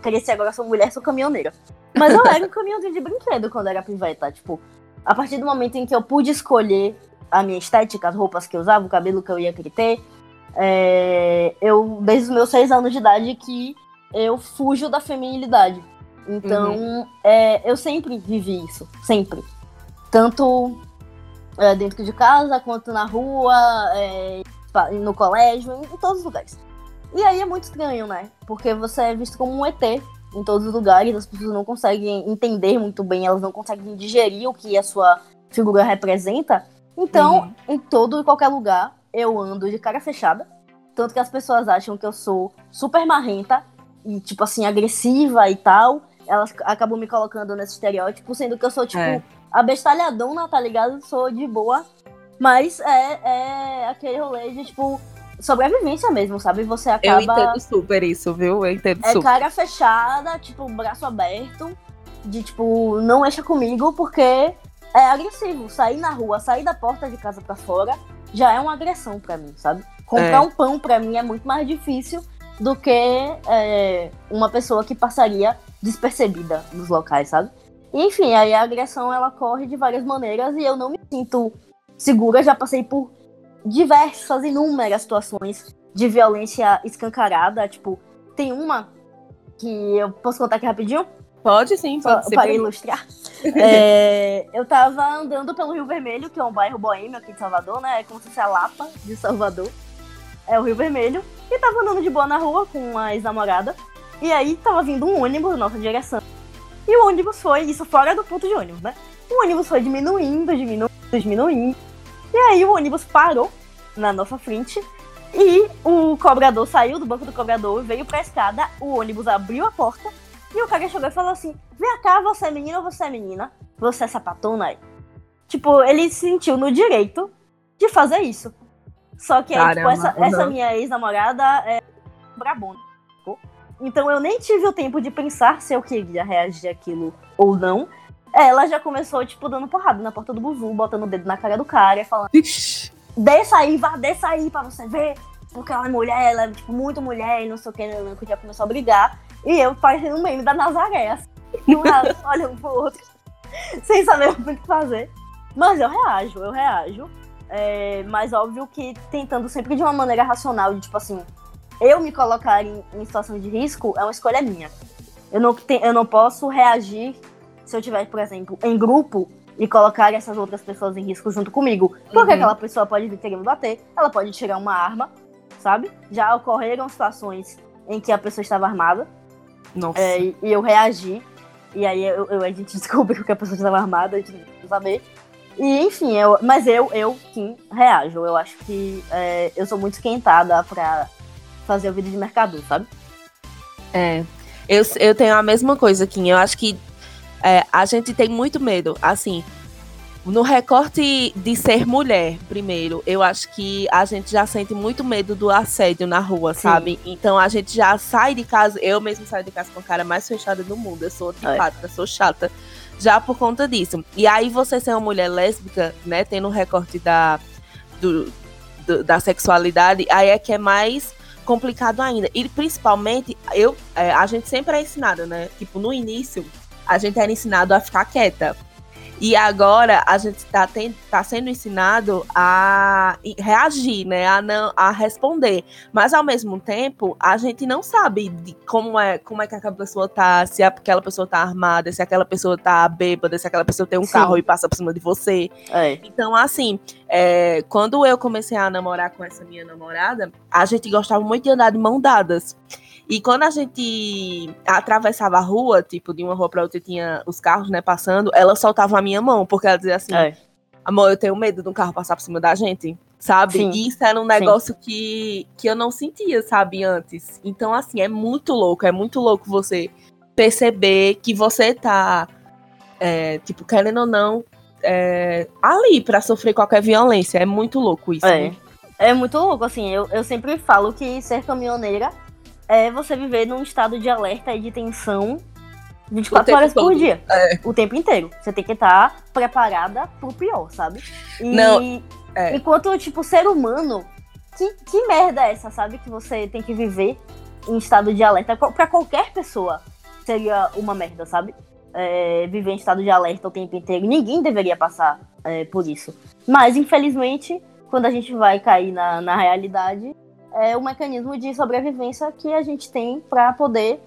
Cresci agora, sou mulher, sou caminhoneira. Mas eu era um *laughs* caminhãozinho de brinquedo quando era piveta. Tipo, a partir do momento em que eu pude escolher a minha estética, as roupas que eu usava, o cabelo que eu ia querer ter, é, eu, desde os meus seis anos de idade, que eu fujo da feminilidade. Então, uhum. é, eu sempre vivi isso, sempre. Tanto é, dentro de casa, quanto na rua, é, no colégio, em, em todos os lugares. E aí é muito estranho, né? Porque você é visto como um ET em todos os lugares, as pessoas não conseguem entender muito bem, elas não conseguem digerir o que a sua figura representa. Então, uhum. em todo e qualquer lugar, eu ando de cara fechada. Tanto que as pessoas acham que eu sou super marrenta e, tipo assim, agressiva e tal. Elas acabam me colocando nesse estereótipo, sendo que eu sou, tipo, é. Abestalhadona, tá ligado? Sou de boa. Mas é, é aquele rolê de, tipo, sobrevivência mesmo, sabe? Você acaba. Eu entendo super isso, viu? Eu entendo é super. É cara fechada, tipo, braço aberto, de tipo, não mexa comigo porque é agressivo. Sair na rua, sair da porta de casa para fora, já é uma agressão para mim, sabe? Comprar é. um pão para mim é muito mais difícil do que é, uma pessoa que passaria despercebida nos locais, sabe? Enfim, aí a agressão ela corre de várias maneiras e eu não me sinto segura. Já passei por diversas, inúmeras situações de violência escancarada. Tipo, tem uma que eu posso contar aqui rapidinho? Pode sim, pode Para ilustrar. *laughs* é, eu tava andando pelo Rio Vermelho, que é um bairro boêmio aqui de Salvador, né? É como se fosse a Lapa de Salvador. É o Rio Vermelho. E tava andando de boa na rua com uma ex-namorada. E aí tava vindo um ônibus na nossa direção. O ônibus foi, isso fora do ponto de ônibus, né? O ônibus foi diminuindo, diminuindo, diminuindo. E aí o ônibus parou na nossa frente. E o cobrador saiu do banco do cobrador, veio pra escada, o ônibus abriu a porta e o cara chegou e falou assim: Vem cá, você é menina ou você é menina? Você é sapatona aí. Tipo, ele se sentiu no direito de fazer isso. Só que aí, tipo, essa, essa minha ex-namorada é brabona. Então eu nem tive o tempo de pensar se eu queria reagir aquilo ou não. Ela já começou, tipo, dando porrada na porta do buzu, botando o dedo na cara do cara e falando. Ixi. Desça aí, vá, desça aí pra você ver. Porque ela é mulher, ela é, tipo, muito mulher e não sei o que, que já começou a brigar. E eu parecendo um meme da Nazaré, assim, *laughs* olhando um pro outro, sem saber o que fazer. Mas eu reajo, eu reajo. É, mas óbvio que tentando sempre de uma maneira racional, de tipo assim, eu me colocar em, em situação de risco é uma escolha minha. Eu não, te, eu não posso reagir se eu tiver, por exemplo, em grupo e colocar essas outras pessoas em risco junto comigo. Porque uhum. aquela pessoa pode vir querer me bater, ela pode tirar uma arma, sabe? Já ocorreram situações em que a pessoa estava armada. Nossa. É, e eu reagi. E aí eu, eu, a gente *laughs* descobriu que a pessoa estava armada, a gente não saber. E enfim, eu, mas eu, eu sim reajo. Eu acho que é, eu sou muito esquentada pra fazer o vídeo de mercado, sabe? É. Eu, eu tenho a mesma coisa, Kim. Eu acho que é, a gente tem muito medo. Assim, no recorte de ser mulher, primeiro, eu acho que a gente já sente muito medo do assédio na rua, Sim. sabe? Então a gente já sai de casa, eu mesmo saio de casa com a cara mais fechada do mundo. Eu sou antipática, é. sou chata, já por conta disso. E aí você ser uma mulher lésbica, né, tendo o recorte da, do, do, da sexualidade, aí é que é mais complicado ainda. E principalmente, eu, é, a gente sempre é ensinada, né? Tipo, no início, a gente era ensinado a ficar quieta. E agora a gente está tá sendo ensinado a reagir, né? A, não, a responder. Mas ao mesmo tempo, a gente não sabe como é, como é que aquela pessoa tá, se aquela pessoa tá armada, se aquela pessoa tá bêbada, se aquela pessoa tem um Sim. carro e passa por cima de você. É. Então, assim, é, quando eu comecei a namorar com essa minha namorada, a gente gostava muito de andar de mão dadas. E quando a gente atravessava a rua, tipo, de uma rua pra outra tinha os carros, né, passando, ela soltava a minha mão, porque ela dizia assim: é. Amor, eu tenho medo de um carro passar por cima da gente, sabe? Sim. E isso era um negócio que, que eu não sentia, sabe, antes. Então, assim, é muito louco, é muito louco você perceber que você tá, é, tipo, querendo ou não, é, ali para sofrer qualquer violência. É muito louco isso. É, né? é muito louco, assim, eu, eu sempre falo que ser caminhoneira é você viver num estado de alerta e de tensão 24 horas por todo. dia. É. O tempo inteiro. Você tem que estar tá preparada pro pior, sabe? E Não. É. enquanto, tipo, ser humano, que, que merda é essa, sabe? Que você tem que viver em estado de alerta. para qualquer pessoa seria uma merda, sabe? É, viver em estado de alerta o tempo inteiro. Ninguém deveria passar é, por isso. Mas, infelizmente, quando a gente vai cair na, na realidade, é o mecanismo de sobrevivência que a gente tem para poder,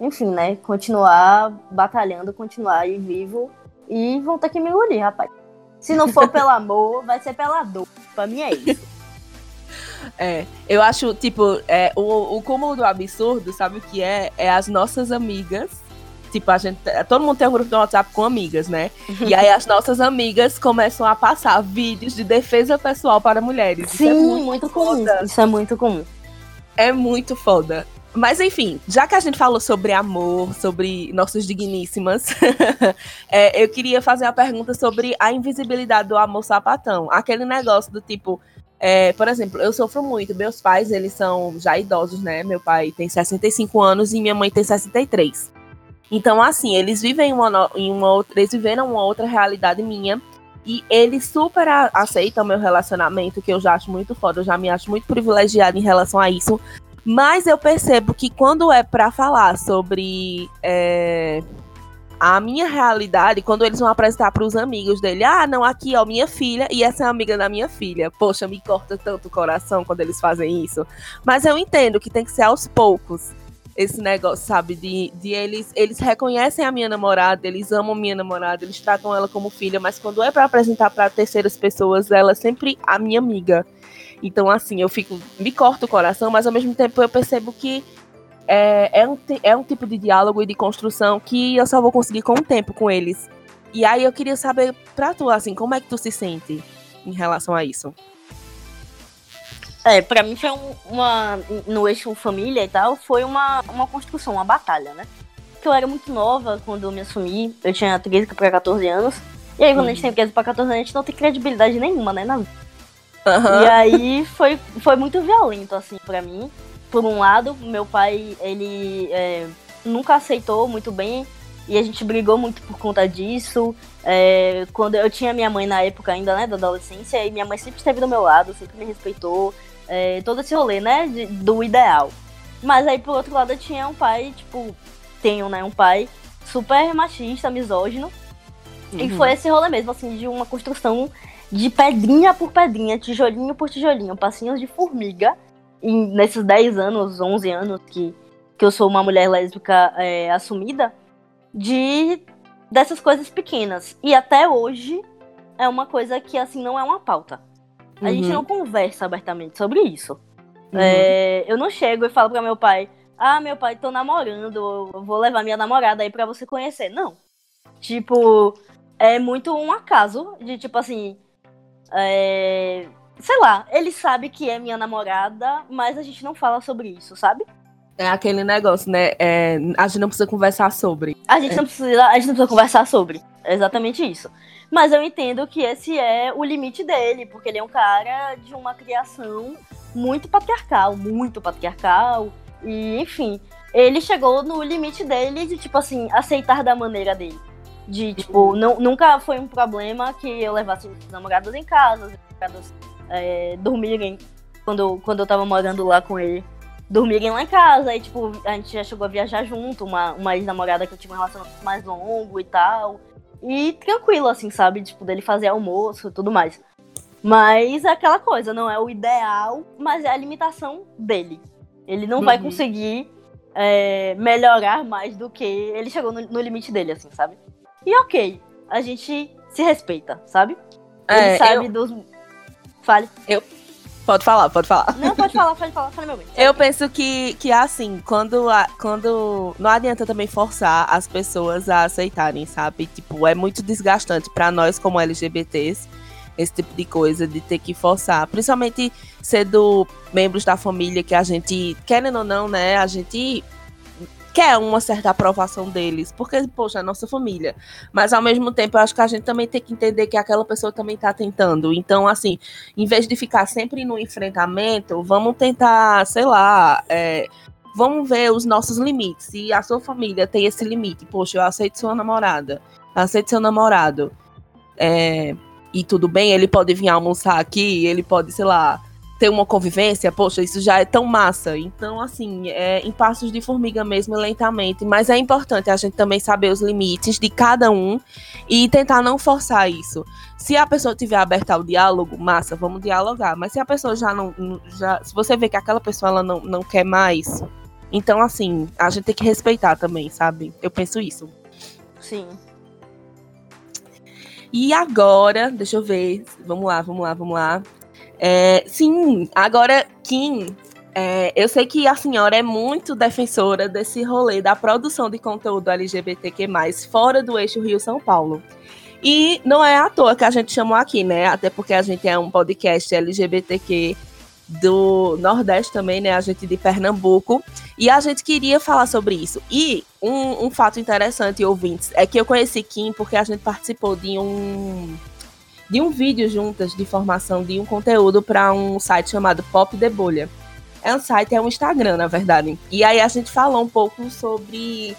enfim, né, continuar batalhando, continuar aí vivo e vão ter que me engolir, rapaz. Se não for pelo amor, *laughs* vai ser pela dor. Pra mim é isso. *laughs* É, eu acho, tipo, é, o, o cúmulo do absurdo, sabe o que é? É as nossas amigas. Tipo, a gente. Todo mundo tem um grupo do WhatsApp com amigas, né? *laughs* e aí as nossas amigas começam a passar vídeos de defesa pessoal para mulheres. Sim, Isso é muito, muito comum. Isso é muito comum. É muito foda. Mas enfim, já que a gente falou sobre amor, sobre nossas digníssimas, *laughs* é, eu queria fazer a pergunta sobre a invisibilidade do amor sapatão. Aquele negócio do tipo, é, por exemplo, eu sofro muito. Meus pais, eles são já idosos, né? Meu pai tem 65 anos e minha mãe tem 63. Então, assim, eles vivem uma, em uma outra, eles viveram uma outra realidade minha. E eles super aceitam meu relacionamento, que eu já acho muito foda, eu já me acho muito privilegiada em relação a isso. Mas eu percebo que quando é para falar sobre é, a minha realidade, quando eles vão apresentar para os amigos dele, ah, não, aqui, ó, minha filha, e essa é a amiga da minha filha. Poxa, me corta tanto o coração quando eles fazem isso. Mas eu entendo que tem que ser aos poucos esse negócio, sabe? De, de eles, eles reconhecem a minha namorada, eles amam minha namorada, eles tratam ela como filha, mas quando é para apresentar para terceiras pessoas, ela é sempre a minha amiga. Então, assim, eu fico. Me corto o coração, mas ao mesmo tempo eu percebo que é, é, um, é um tipo de diálogo e de construção que eu só vou conseguir com o tempo com eles. E aí eu queria saber pra tu, assim, como é que tu se sente em relação a isso? É, pra mim foi um, uma. No eixo família e tal, foi uma, uma construção, uma batalha, né? Porque eu era muito nova quando eu me assumi, eu tinha 13 para 14 anos. E aí, quando uhum. a gente tem 13 pra 14 anos, a gente não tem credibilidade nenhuma, né? Na... Uhum. E aí foi, foi muito violento, assim, para mim. Por um lado, meu pai, ele é, nunca aceitou muito bem e a gente brigou muito por conta disso. É, quando eu tinha minha mãe na época ainda, né, da adolescência, e minha mãe sempre esteve do meu lado, sempre me respeitou é, todo esse rolê, né? De, do ideal. Mas aí, por outro lado, eu tinha um pai, tipo, tenho, né? Um pai super machista, misógino. Uhum. E foi esse rolê mesmo, assim, de uma construção de pedrinha por pedrinha, tijolinho por tijolinho, passinhos de formiga. E nesses 10 anos, 11 anos que, que eu sou uma mulher lésbica é, assumida, de dessas coisas pequenas. E até hoje é uma coisa que, assim, não é uma pauta. A uhum. gente não conversa abertamente sobre isso. Uhum. É, eu não chego e falo para meu pai: Ah, meu pai, tô namorando, vou levar minha namorada aí para você conhecer. Não. Tipo, é muito um acaso de tipo assim. É, sei lá, ele sabe que é minha namorada, mas a gente não fala sobre isso, sabe? É aquele negócio, né? É, a gente não precisa conversar sobre. A gente, é. não precisa, a gente não precisa conversar sobre. É exatamente isso. Mas eu entendo que esse é o limite dele, porque ele é um cara de uma criação muito patriarcal, muito patriarcal. E, enfim, ele chegou no limite dele de, tipo assim, aceitar da maneira dele. De, tipo, não, nunca foi um problema que eu levasse os namorados em casa, os namorados é, dormirem quando, quando eu tava morando lá com ele. Dormirem lá em casa, aí, tipo, a gente já chegou a viajar junto, uma, uma ex-namorada que eu tinha um relacionamento mais longo e tal. E tranquilo, assim, sabe? Tipo, dele fazer almoço e tudo mais. Mas é aquela coisa, não é o ideal, mas é a limitação dele. Ele não uhum. vai conseguir é, melhorar mais do que ele chegou no, no, limite dele, assim, sabe? E ok, a gente se respeita, sabe? Ele é, sabe eu... dos. Fale. Eu, Pode falar, pode falar. Não, pode falar, pode falar, fala meu bem. Eu penso que, que assim, quando, quando. Não adianta também forçar as pessoas a aceitarem, sabe? Tipo, é muito desgastante para nós como LGBTs esse tipo de coisa, de ter que forçar. Principalmente sendo membros da família que a gente, querendo ou não, né, a gente quer uma certa aprovação deles, porque, poxa, é nossa família. Mas ao mesmo tempo, eu acho que a gente também tem que entender que aquela pessoa também está tentando. Então, assim, em vez de ficar sempre no enfrentamento, vamos tentar, sei lá, é, vamos ver os nossos limites. Se a sua família tem esse limite, poxa, eu aceito sua namorada, aceito seu namorado. É, e tudo bem, ele pode vir almoçar aqui, ele pode, sei lá, ter uma convivência, poxa, isso já é tão massa. Então, assim, é em passos de formiga mesmo, lentamente. Mas é importante a gente também saber os limites de cada um e tentar não forçar isso. Se a pessoa tiver aberta ao diálogo, massa, vamos dialogar. Mas se a pessoa já não. Já, se você vê que aquela pessoa ela não, não quer mais, então, assim, a gente tem que respeitar também, sabe? Eu penso isso. Sim. E agora, deixa eu ver. Vamos lá, vamos lá, vamos lá. É, sim, agora, Kim, é, eu sei que a senhora é muito defensora desse rolê da produção de conteúdo LGBTQ+, fora do eixo Rio-São Paulo. E não é à toa que a gente chamou aqui, né? Até porque a gente é um podcast LGBTQ do Nordeste também, né? A gente de Pernambuco. E a gente queria falar sobre isso. E um, um fato interessante, ouvintes, é que eu conheci Kim porque a gente participou de um de um vídeo juntas de formação de um conteúdo para um site chamado Pop de Bolha. É um site, é um Instagram, na verdade. E aí a gente falou um pouco sobre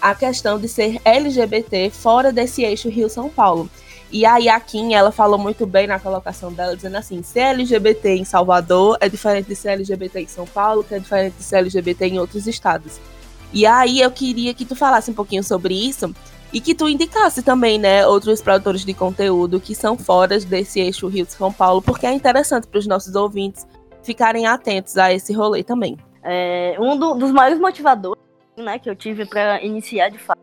a questão de ser LGBT fora desse eixo Rio-São Paulo. E aí a Kim, ela falou muito bem na colocação dela, dizendo assim, ser LGBT em Salvador é diferente de ser LGBT em São Paulo, que é diferente de ser LGBT em outros estados. E aí eu queria que tu falasse um pouquinho sobre isso e que tu indicasse também, né, outros produtores de conteúdo que são fora desse eixo Rio de São Paulo, porque é interessante para os nossos ouvintes ficarem atentos a esse rolê também. É, um do, dos maiores motivadores, né, que eu tive para iniciar de fato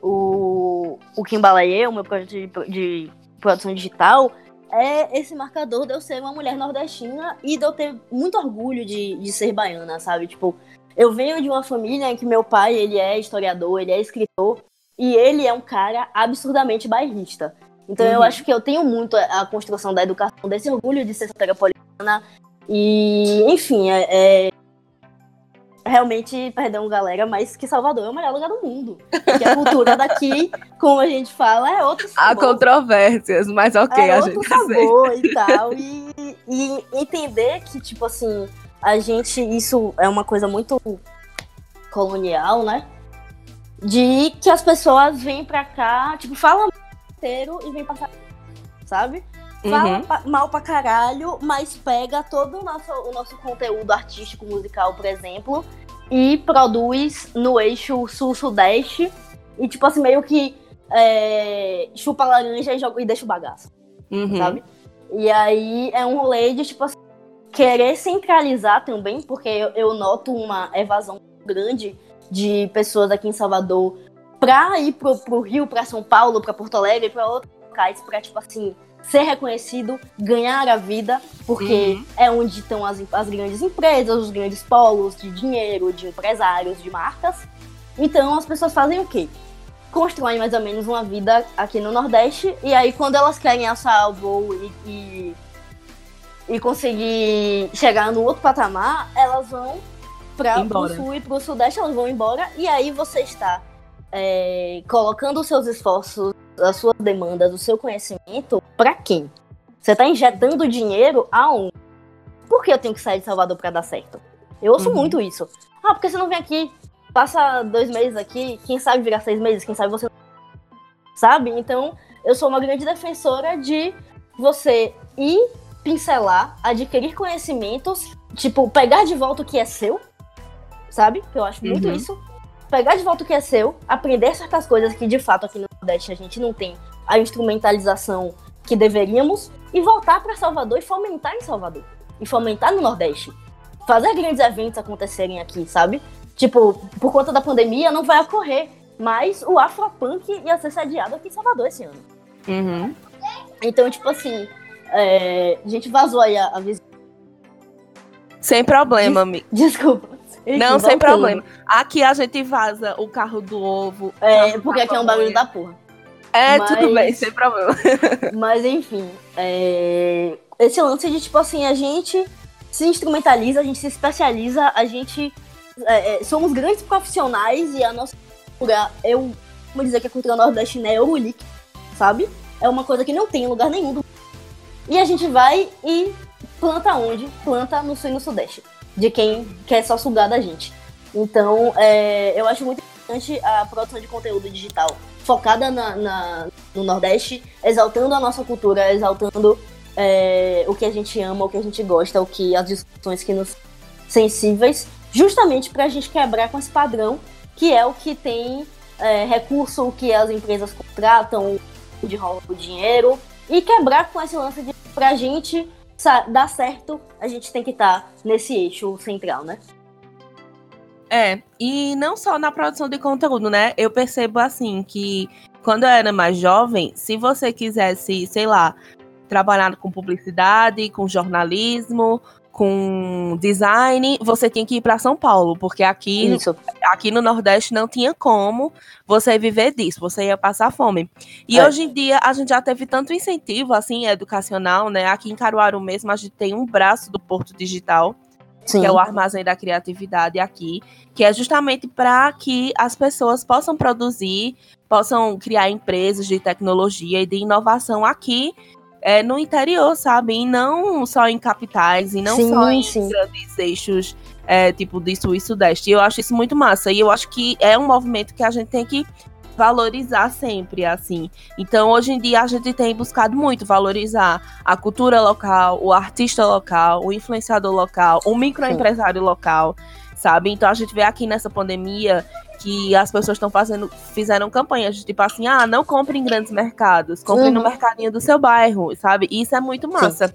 o, o Kimbalaê, o meu projeto de, de produção digital, é esse marcador de eu ser uma mulher nordestina e de eu ter muito orgulho de, de ser baiana, sabe? Tipo, eu venho de uma família em que meu pai, ele é historiador, ele é escritor, e ele é um cara absurdamente bairrista. Então uhum. eu acho que eu tenho muito a construção da educação, desse orgulho de ser soteropolitana. E, enfim, é, é, Realmente, perdão, galera, mas que Salvador é o melhor lugar do mundo. Porque a cultura *laughs* daqui, como a gente fala, é outro sabor. Há controvérsias, mas ok, é a outro gente sabor e tal. E, e entender que, tipo assim, a gente, isso é uma coisa muito colonial, né? De que as pessoas vêm pra cá, tipo, falam inteiro e vêm passar, sabe? Fala uhum. mal pra caralho, mas pega todo o nosso, o nosso conteúdo artístico, musical, por exemplo, e produz no eixo sul-sudeste. E, tipo assim, meio que é, chupa laranja e, joga, e deixa o bagaço. Uhum. Sabe? E aí é um rolê de, tipo assim, querer centralizar também, porque eu, eu noto uma evasão grande de pessoas aqui em Salvador pra ir pro, pro Rio, pra São Paulo, pra Porto Alegre, pra outros locais, pra, tipo assim, ser reconhecido, ganhar a vida, porque uhum. é onde estão as, as grandes empresas, os grandes polos de dinheiro, de empresários, de marcas. Então as pessoas fazem o quê? Constroem mais ou menos uma vida aqui no Nordeste, e aí quando elas querem assar o voo e, e, e conseguir chegar no outro patamar, elas vão para o sul e para o sudeste, elas vão embora, e aí você está é, colocando os seus esforços, as suas demandas, o seu conhecimento para quem? Você está injetando dinheiro aonde? Por que eu tenho que sair de Salvador para dar certo? Eu ouço uhum. muito isso. Ah, porque você não vem aqui, passa dois meses aqui, quem sabe virar seis meses, quem sabe você. Sabe? Então, eu sou uma grande defensora de você ir pincelar, adquirir conhecimentos, tipo, pegar de volta o que é seu, sabe? Que eu acho muito uhum. isso. Pegar de volta o que é seu, aprender certas coisas que de fato aqui no Nordeste a gente não tem a instrumentalização que deveríamos e voltar para Salvador e fomentar em Salvador e fomentar no Nordeste. Fazer grandes eventos acontecerem aqui, sabe? Tipo, por conta da pandemia não vai ocorrer, mas o Afropunk ia ser sediado aqui em Salvador esse ano. Uhum. Então, tipo assim, é, a gente vazou aí a, a visão. Sem problema, amigo. *laughs* Desculpa. Não, sem problema. Aqui a gente vaza o carro do ovo. É, porque aqui é um barulho da porra. É, mas, tudo bem, sem problema. *laughs* mas enfim, é, esse lance de tipo assim, a gente se instrumentaliza, a gente se especializa, a gente é, é somos grandes profissionais e a nossa cultura, eu vou dizer que a cultura nordestina é Euroleague, sabe? É uma coisa que não tem em lugar nenhum. Do... E a gente vai e planta onde? Planta no sul e no sudeste de quem quer só sugar da gente. Então, é, eu acho muito importante a produção de conteúdo digital focada na, na no Nordeste, exaltando a nossa cultura, exaltando é, o que a gente ama, o que a gente gosta, o que as discussões que nos sensíveis, justamente para a gente quebrar com esse padrão que é o que tem é, recurso, o que as empresas contratam, de roubo dinheiro, e quebrar com esse lance de pra gente dar certo, a gente tem que estar tá nesse eixo central, né? É, e não só na produção de conteúdo, né? Eu percebo assim que quando eu era mais jovem, se você quisesse, sei lá, trabalhar com publicidade, com jornalismo, com design, você tinha que ir para São Paulo, porque aqui, Isso. aqui no Nordeste não tinha como você viver disso, você ia passar fome. E É. hoje em dia a gente já teve tanto incentivo assim educacional, né? Aqui em Caruaru mesmo a gente tem um braço do Porto Digital, Sim. que é o Armazém da Criatividade aqui, que é justamente para que as pessoas possam produzir, possam criar empresas de tecnologia e de inovação aqui é, no interior, sabe? E não só em capitais, e não Sim, só em sim. grandes eixos, é, tipo de sul e sudeste. E eu acho isso muito massa. E eu acho que é um movimento que a gente tem que valorizar sempre, assim. Então, hoje em dia, a gente tem buscado muito valorizar a cultura local, o artista local, o influenciador local, o microempresário local, sabe? Então, a gente vê aqui nessa pandemia que as pessoas estão fazendo, fizeram campanhas de tipo assim, ah, não compre em grandes mercados, compre no Uhum. mercadinho do seu bairro, sabe? Isso é muito massa.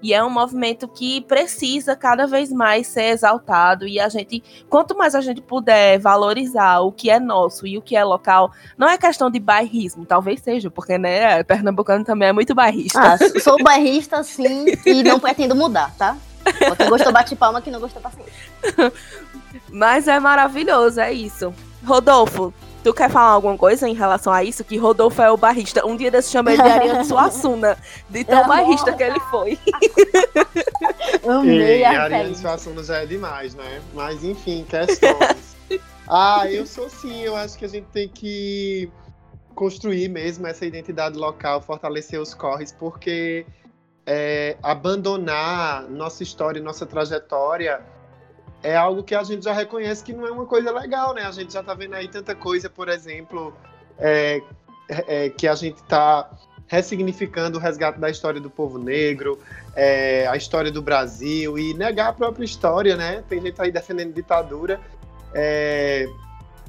E é um movimento que precisa cada vez mais ser exaltado. E a gente, quanto mais a gente puder valorizar o que é nosso e o que é local, não é questão de bairrismo, talvez seja, porque, né, pernambucano também é muito bairrista. Ah, sou bairrista, sim, e não pretendo mudar, tá? *laughs* Quem gostou bate palma, quem não gostou paciência. *laughs* Mas é maravilhoso, é isso. Rodolfo, tu quer falar alguma coisa em relação a isso? Que Rodolfo é o barrista. Um dia desse chamei ele de Ariane *laughs* Suassuna, de tão Amor. barrista que ele foi. Amei E a Ariane referência. Suassuna já é demais, né? Mas enfim, questões. ah, eu sou sim, eu acho que a gente tem que construir mesmo essa identidade local, fortalecer os corres, porque é, abandonar nossa história e nossa trajetória é algo que a gente já reconhece que não é uma coisa legal, né? A gente já tá vendo aí tanta coisa, por exemplo, é, é, que a gente tá ressignificando o resgate da história do povo negro, é, a história do Brasil e negar a própria história, né? Tem gente aí defendendo ditadura. É,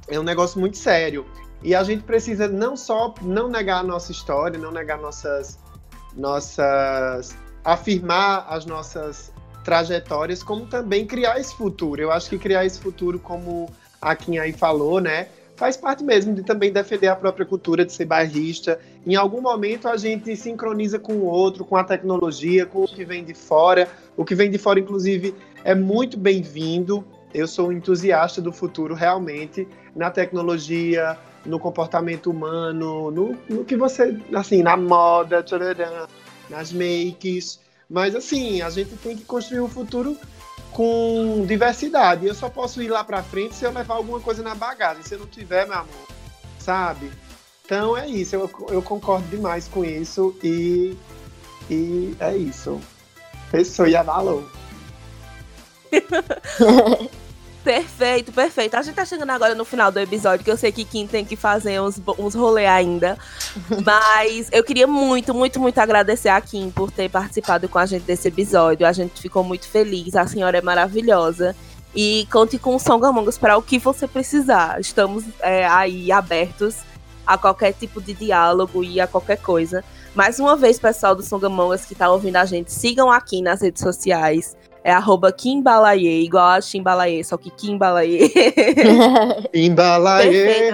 é um negócio muito sério. E a gente precisa não só não negar a nossa história, não negar nossas, nossas, afirmar as nossas trajetórias, como também criar esse futuro. Eu acho que criar esse futuro, como a Kim aí falou, né? Faz parte mesmo de também defender a própria cultura, de ser bairrista. Em algum momento a gente sincroniza com o outro, com a tecnologia, com o que vem de fora. O que vem de fora, inclusive, é muito bem-vindo. Eu sou um entusiasta do futuro, realmente, na tecnologia, no comportamento humano, no, no que você, assim, na moda, nas makes. Mas, assim, a gente tem que construir um futuro com diversidade. Eu só posso ir lá pra frente se eu levar alguma coisa na bagagem. Se eu não tiver, meu amor, sabe? Então é isso, eu, eu concordo demais com isso e, e é isso. Pessoa e avalou. *laughs* Perfeito, perfeito. A gente tá chegando agora no final do episódio, que eu sei que Kim tem que fazer uns, uns rolê ainda. *laughs* Mas eu queria muito, muito, muito agradecer a Kim por ter participado com a gente desse episódio. A gente ficou muito feliz, a senhora é maravilhosa. E conte com o Songamongas para o que você precisar. Estamos é, aí abertos a qualquer tipo de diálogo e a qualquer coisa. Mais uma vez, pessoal do Songamongas que tá ouvindo a gente, sigam aqui nas redes sociais. É arroba Kimbalaye, igual a Chimbalaye, só que Kimbalaye. Embalaê!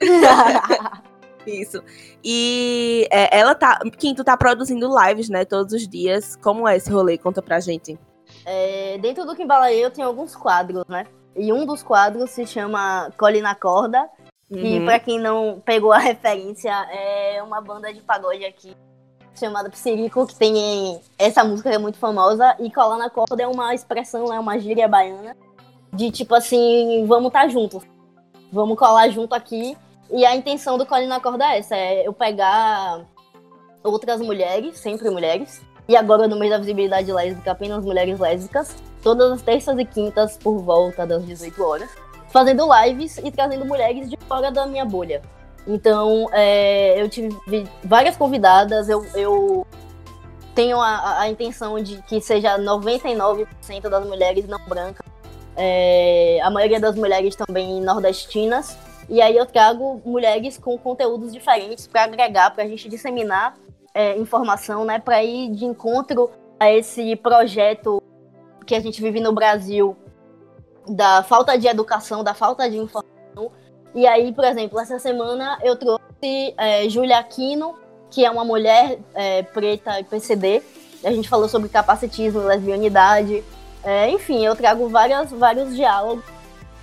*laughs* *laughs* Isso. E é, ela tá. Quinto tá produzindo lives, né? Todos os dias. Como é esse rolê? Conta pra gente. É, dentro do Kimbalaê eu tenho alguns quadros, né? E um dos quadros se chama Cole na Corda. E Uhum. pra quem não pegou a *laughs* referência, é uma banda de pagode aqui chamada Psirico, que tem essa música que é muito famosa. E colar na corda é uma expressão, é uma gíria baiana. De tipo assim, vamos estar juntos. Vamos colar junto aqui. E a intenção do Cole na Corda é essa: é eu pegar outras mulheres, sempre mulheres. E agora, no mês da visibilidade lésbica, apenas mulheres lésbicas. Todas as terças e quintas, por volta das 18 horas. Fazendo lives e trazendo mulheres de fora da minha bolha. Então, é, eu tive várias convidadas. Eu, eu tenho a, a- intenção de que seja 99% das mulheres não brancas. É, a maioria das mulheres também nordestinas. E aí eu trago mulheres com conteúdos diferentes para agregar, para a gente disseminar é, informação, né, para ir de encontro a esse projeto que a gente vive no Brasil da falta de educação, da falta de informação. E aí, por exemplo, essa semana eu trouxe é, Júlia Aquino, que é uma mulher é, preta e PCD. A gente falou sobre capacitismo, lesbianidade. É, enfim, eu trago várias, vários diálogos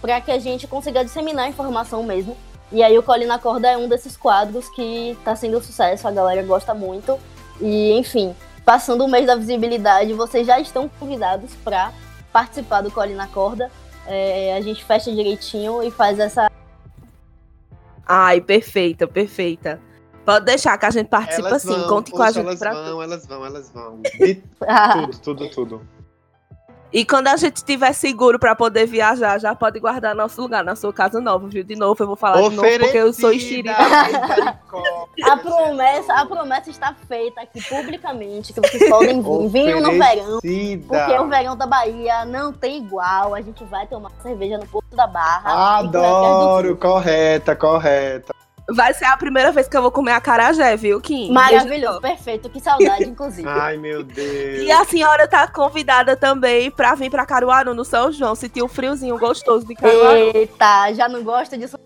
para que a gente consiga disseminar a informação mesmo. E aí o Cole na Corda é um desses quadros que está sendo sucesso, a galera gosta muito. E, enfim, passando o mês da visibilidade, vocês já estão convidados para participar do Cole na Corda. É, a gente fecha direitinho e faz essa. Ai, perfeita, perfeita. Pode deixar que a gente participa Elas sim. vão, Conte com a gente elas pra vão, elas vão, elas vão. E Ah. *laughs* tudo, tudo, tudo. E quando a gente estiver seguro pra poder viajar, já pode guardar nosso lugar na sua casa nova, viu? De novo, eu vou falar de novo porque eu sou Oferecida, enxerida. A promessa, a promessa está feita aqui publicamente, que vocês podem vir. Vinham no verão. Oferecida. Porque o verão da Bahia não tem igual. A gente vai tomar cerveja no Porto da Barra. Adoro, correta, correta. Vai ser a primeira vez que eu vou comer acarajé, viu, Kim? Maravilhoso, perfeito. Que saudade, *laughs* inclusive. Ai, meu Deus. E a senhora tá convidada também pra vir pra Caruaru no São João, sentir o friozinho gostoso de Caruaru. Eita, já não gosta disso?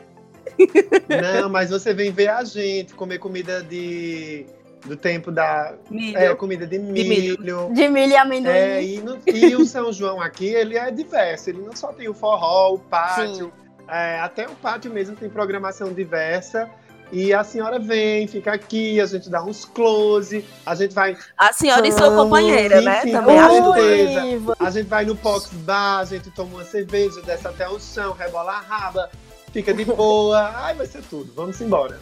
Não, mas você vem ver a gente comer comida de do tempo da Milho. é, comida de milho. De milho e amendoim. É, e, no- e o São João aqui, ele é diverso. Ele não só tem o forró, o pátio, é, até o pátio mesmo tem programação diversa. E a senhora vem, fica aqui, a gente dá uns close, a gente vai. A senhora e sua companheira, né? Sim, Também com certeza. A gente vai no Pox Bar, a gente toma uma cerveja, desce até o chão, rebola a raba, fica de *laughs* boa. Ai, vai ser tudo. Vamos embora.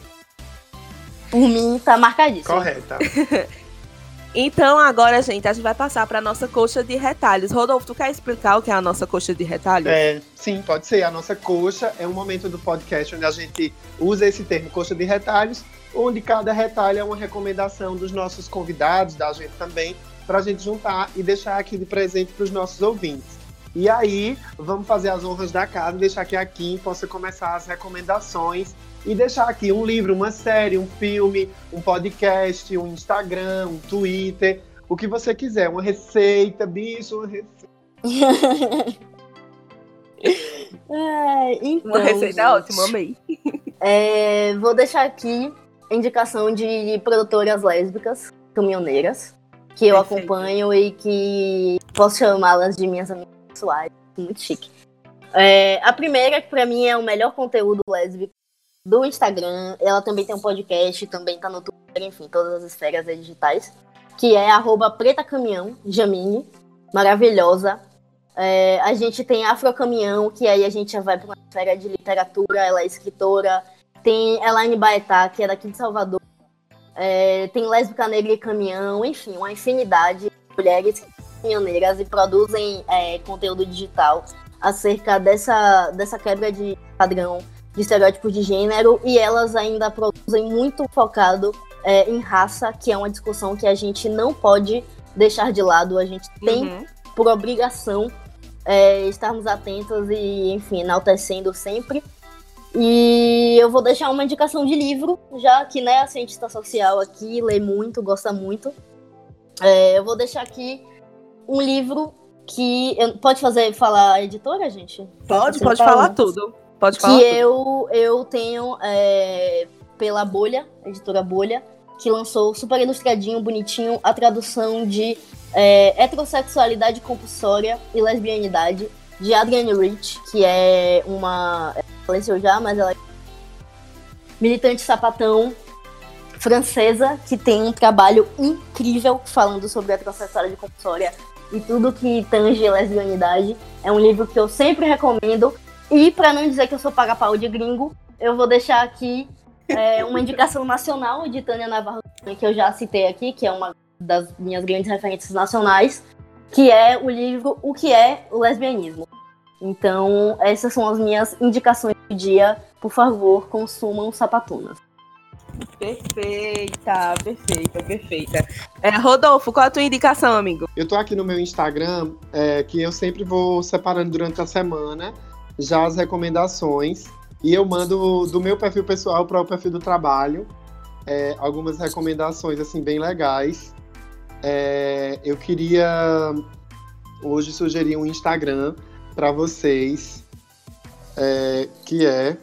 Por mim, tá marcadíssimo. Correta. *laughs* Então agora, gente, a gente vai passar pra nossa coxa de retalhos. Rodolfo, tu quer explicar o que é a nossa coxa de retalhos? É, sim, pode ser. A nossa coxa é um momento do podcast onde a gente usa esse termo coxa de retalhos, onde cada retalho é uma recomendação dos nossos convidados, da gente também, para a gente juntar e deixar aqui de presente para os nossos ouvintes. E aí, vamos fazer as honras da casa, deixar que a Kim possa começar as recomendações e deixar aqui um livro, uma série, um filme, um podcast, um Instagram, um Twitter, o que você quiser, uma receita, bicho, uma receita. *laughs* *laughs* É, então, Uma receita gente, ótima, amei. *laughs* é, vou deixar aqui a indicação de produtoras lésbicas, caminhoneiras, que eu Perfeito. acompanho e que posso chamá-las de minhas amigas pessoais. Muito chique. É, a primeira, que pra mim é o melhor conteúdo lésbico do Instagram. Ela também tem um podcast, também tá no Twitter, enfim, todas as esferas digitais. Que é arroba Preta Caminhão, Jamine. Maravilhosa. É, a gente tem Afro Caminhão, que aí a gente já vai para uma esfera de literatura, ela é escritora. Tem Elaine Baetá, que é daqui de Salvador. É, tem Lésbica Negra e Caminhão, enfim, uma infinidade de mulheres caminhoneiras e produzem é, conteúdo digital acerca dessa, dessa quebra de padrão de estereótipos de gênero e elas ainda produzem muito focado é, em raça, que é uma discussão que a gente não pode deixar de lado, a gente tem Uhum. por obrigação é, estarmos atentos e, enfim, enaltecendo sempre. E eu vou deixar uma indicação de livro, já que né, a cientista social aqui lê muito, gosta muito. É, eu vou deixar aqui um livro que. eu- pode fazer falar a editora, gente? Pode, Você pode fala? falar tudo. Pode falar que eu, eu tenho é, pela Bolha, editora Bolha, que lançou super ilustradinho, bonitinho, a tradução de é, Heterossexualidade Compulsória e Lesbianidade, de Adrienne Rich, que é uma. faleceu já, mas ela é militante sapatão francesa, que tem um trabalho incrível falando sobre heterossexualidade compulsória e tudo que tange lesbianidade. É um livro que eu sempre recomendo. E para não dizer que eu sou paga-pau de gringo, eu vou deixar aqui é, uma indicação nacional de Tânia Navarro, que eu já citei aqui, que é uma das minhas grandes referências nacionais, que é o livro O que é o lesbianismo. Então, essas são as minhas indicações do dia. Por favor, consumam sapatunas. Perfeita, perfeita, perfeita. É, Rodolfo, qual a tua indicação, amigo? Eu tô aqui no meu Instagram, é, que eu sempre vou separando durante a semana já as recomendações. E eu mando do meu perfil pessoal para o perfil do trabalho é, algumas recomendações assim bem legais. É, eu queria hoje sugerir um Instagram para vocês, é, que é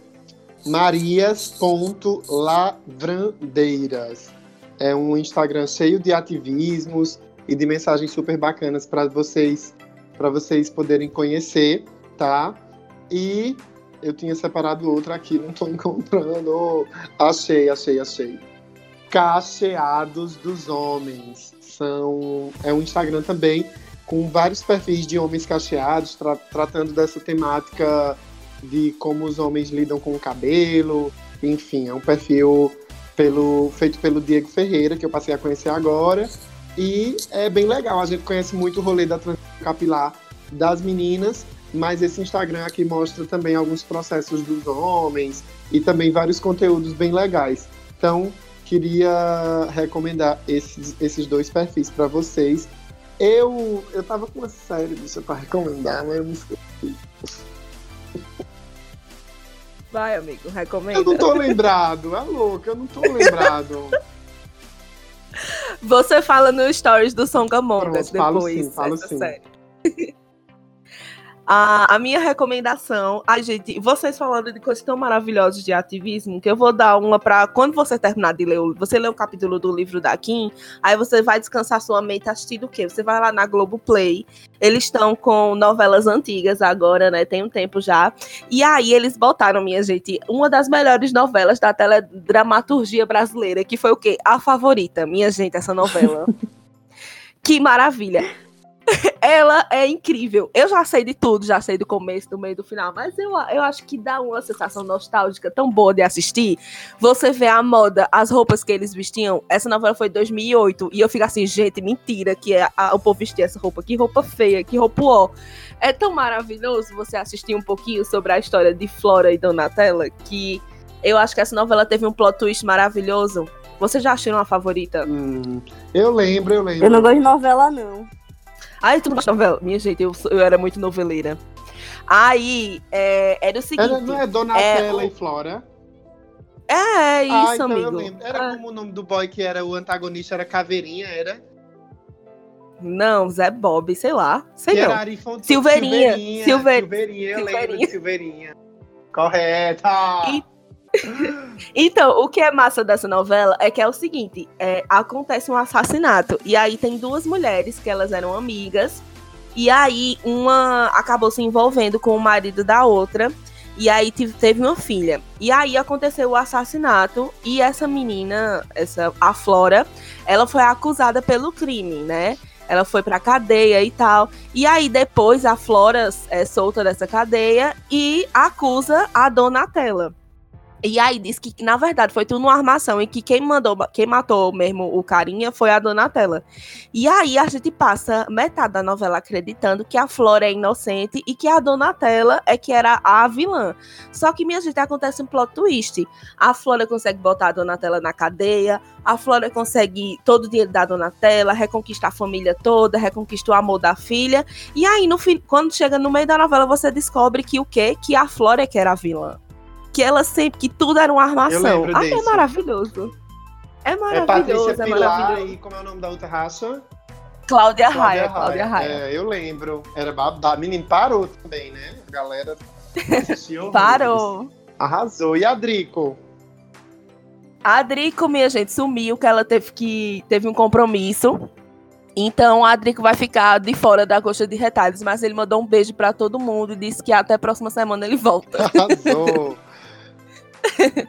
marias.lavrandeiras. É um Instagram cheio de ativismos e de mensagens super bacanas para vocês, para vocês poderem conhecer, tá? E eu tinha separado outra aqui, não estou *laughs* encontrando. Achei, achei, achei. Cacheados dos Homens. São, é um Instagram também com vários perfis de homens cacheados, tra tratando dessa temática de como os homens lidam com o cabelo. Enfim, é um perfil pelo, feito pelo Diego Ferreira, que eu passei a conhecer agora. E é bem legal, a gente conhece muito o rolê da transição capilar das meninas, mas esse Instagram aqui mostra também alguns processos dos homens e também vários conteúdos bem legais. Então, queria recomendar esses, esses dois perfis para vocês. Eu, eu tava com uma série disso para recomendar, mas eu me esqueci. Vai, amigo, recomenda. Eu não tô lembrado, é louco, eu não tô lembrado. *laughs* Você fala no stories do Songamongas depois. Falo sim, falo sim. Série. *laughs* A, a, minha recomendação. Ai, gente, vocês falando de coisas tão maravilhosas de ativismo, que eu vou dar uma para quando você terminar de ler, você lê o capítulo do livro da Kim, aí você vai descansar sua mente assistindo o quê? Você vai lá na Globo Play. Eles estão com novelas antigas agora, né? Tem um tempo já. E aí eles botaram, minha gente, uma das melhores novelas da teledramaturgia brasileira, que foi o quê? A favorita, minha gente, essa novela. *laughs* que maravilha! Ela é incrível. Eu já sei de tudo, já sei do começo, do meio, do final, mas eu, eu acho que dá uma sensação nostálgica tão boa de assistir. Você vê a moda, as roupas que eles vestiam. Essa novela foi de 2008 e eu fico assim, gente, mentira que é a, o povo vestia essa roupa. Que roupa feia, que roupa ó. É tão maravilhoso você assistir um pouquinho sobre a história de Flora e Donatella que eu acho que essa novela teve um plot twist maravilhoso. Você já achou uma favorita? Hum, eu lembro, eu lembro. Eu não gosto de novela, não. Ai, tu não gosta de novela? Minha gente, eu, eu era muito noveleira. Aí, é, era o seguinte... Era, não é Donatella é, e Flora? É, é isso, ah, então amigo. Eu lembro. Era ah. como o nome do boy que era o antagonista, era Caveirinha, era? Não, Zé Bob, sei lá. Sei que não. Era. Silveirinha. Silveirinha. Silver... Silveirinha, eu Silveirinha. lembro de Silveirinha. Correta! E... *laughs* então, o que é massa dessa novela é que é o seguinte: é, acontece um assassinato. E aí tem duas mulheres que elas eram amigas. E aí uma acabou se envolvendo com o marido da outra. E aí teve uma filha. E aí aconteceu o assassinato. E essa menina, essa a Flora, ela foi acusada pelo crime, né? Ela foi pra cadeia e tal. E aí depois a Flora é solta dessa cadeia e acusa a Donatella. E aí diz que, na verdade, foi tudo uma armação e que quem mandou, quem matou mesmo o carinha foi a Donatella. E aí a gente passa metade da novela acreditando que a Flora é inocente e que a Donatella é que era a vilã. Só que, minha gente, acontece um plot twist. A Flora consegue botar a Donatella na cadeia, a Flora consegue todo o dinheiro da Donatella, reconquista a família toda, reconquista o amor da filha. E aí, no fim, quando chega no meio da novela, você descobre que o quê? Que a Flora é que era a vilã que ela sempre, que tudo era uma armação. Ah, é maravilhoso. É maravilhoso, é, Patrícia é Pilar maravilhoso. E como é o nome da outra raça? Cláudia Raia. Cláudia Raia. É, eu lembro. Era babado. Menino, parou também, né? A galera assistiu. parou. Arrasou. E a Drico? A Drico, minha gente, sumiu, que ela teve que. teve um compromisso. Então a Drico vai ficar de fora da coxa de retalhos, mas ele mandou um beijo para todo mundo e disse que até a próxima semana ele volta. Arrasou. *laughs* *laughs*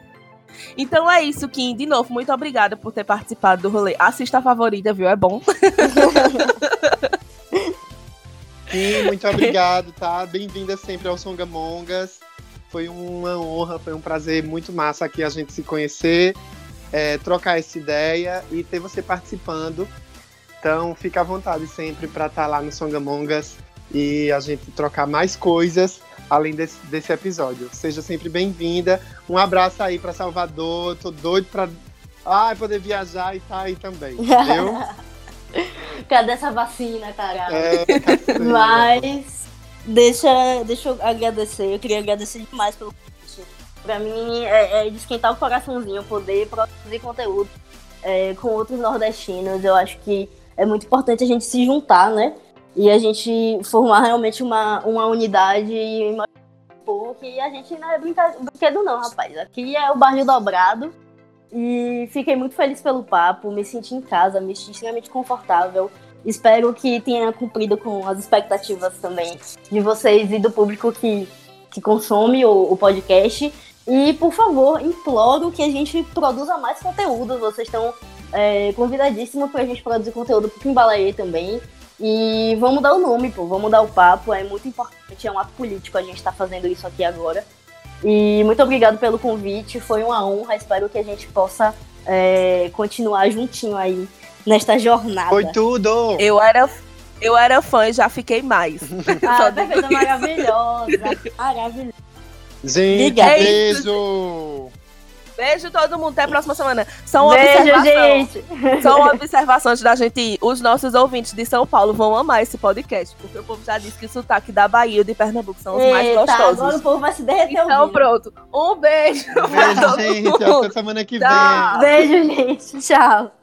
então é isso, Kim. De novo, muito obrigada por ter participado do rolê. Assista a favorita, viu? É bom. *laughs* Kim, muito obrigado, tá? Bem-vinda sempre ao Songamongas. Foi uma honra, foi um prazer muito massa aqui a gente se conhecer, é, trocar essa ideia e ter você participando. Então, fica à vontade sempre para estar tá lá no Songamongas e a gente trocar mais coisas além desse, desse episódio. Seja sempre bem-vinda. Um abraço aí para Salvador. Tô doido para ah, poder viajar e tá aí também, entendeu? *laughs* Cadê essa vacina, caralho? É, Mas deixa, deixa eu agradecer. Eu queria agradecer demais pelo convite. Pra mim é, é de esquentar o coraçãozinho poder produzir conteúdo é, com outros nordestinos. Eu acho que é muito importante a gente se juntar, né? E a gente formar realmente uma, uma unidade e que a gente não é brinquedo não, rapaz. Aqui é o barril dobrado E fiquei muito feliz pelo papo, me senti em casa, me senti extremamente confortável. Espero que tenha cumprido com as expectativas também de vocês e do público que, que consome o, o podcast. E, por favor, imploro que a gente produza mais conteúdo. Vocês estão é, convidadíssimos para a gente produzir conteúdo para o Kimbalaê também. E vamos dar o nome, pô, vamos dar o papo. É muito importante, é um ato político a gente estar tá fazendo isso aqui agora. E muito obrigado pelo convite, foi uma honra. Espero que a gente possa é, continuar juntinho aí nesta jornada. Foi tudo! Eu era, eu era fã e já fiquei mais. *laughs* *laughs* Ah, perfeita, maravilhosa. Maravilhosa. Gente, Obrigada. beijo! Beijo todo mundo, até a próxima semana. São Beijo, gente. São observações da gente ir. Os nossos ouvintes de São Paulo vão amar esse podcast, porque o povo já disse que o sotaque da Bahia e de Pernambuco são os Eita, mais gostosos. Agora o povo vai se derreter Então pronto. Um beijo. Beijo, gente. Até semana que Tchau. vem. Beijo, gente. Tchau.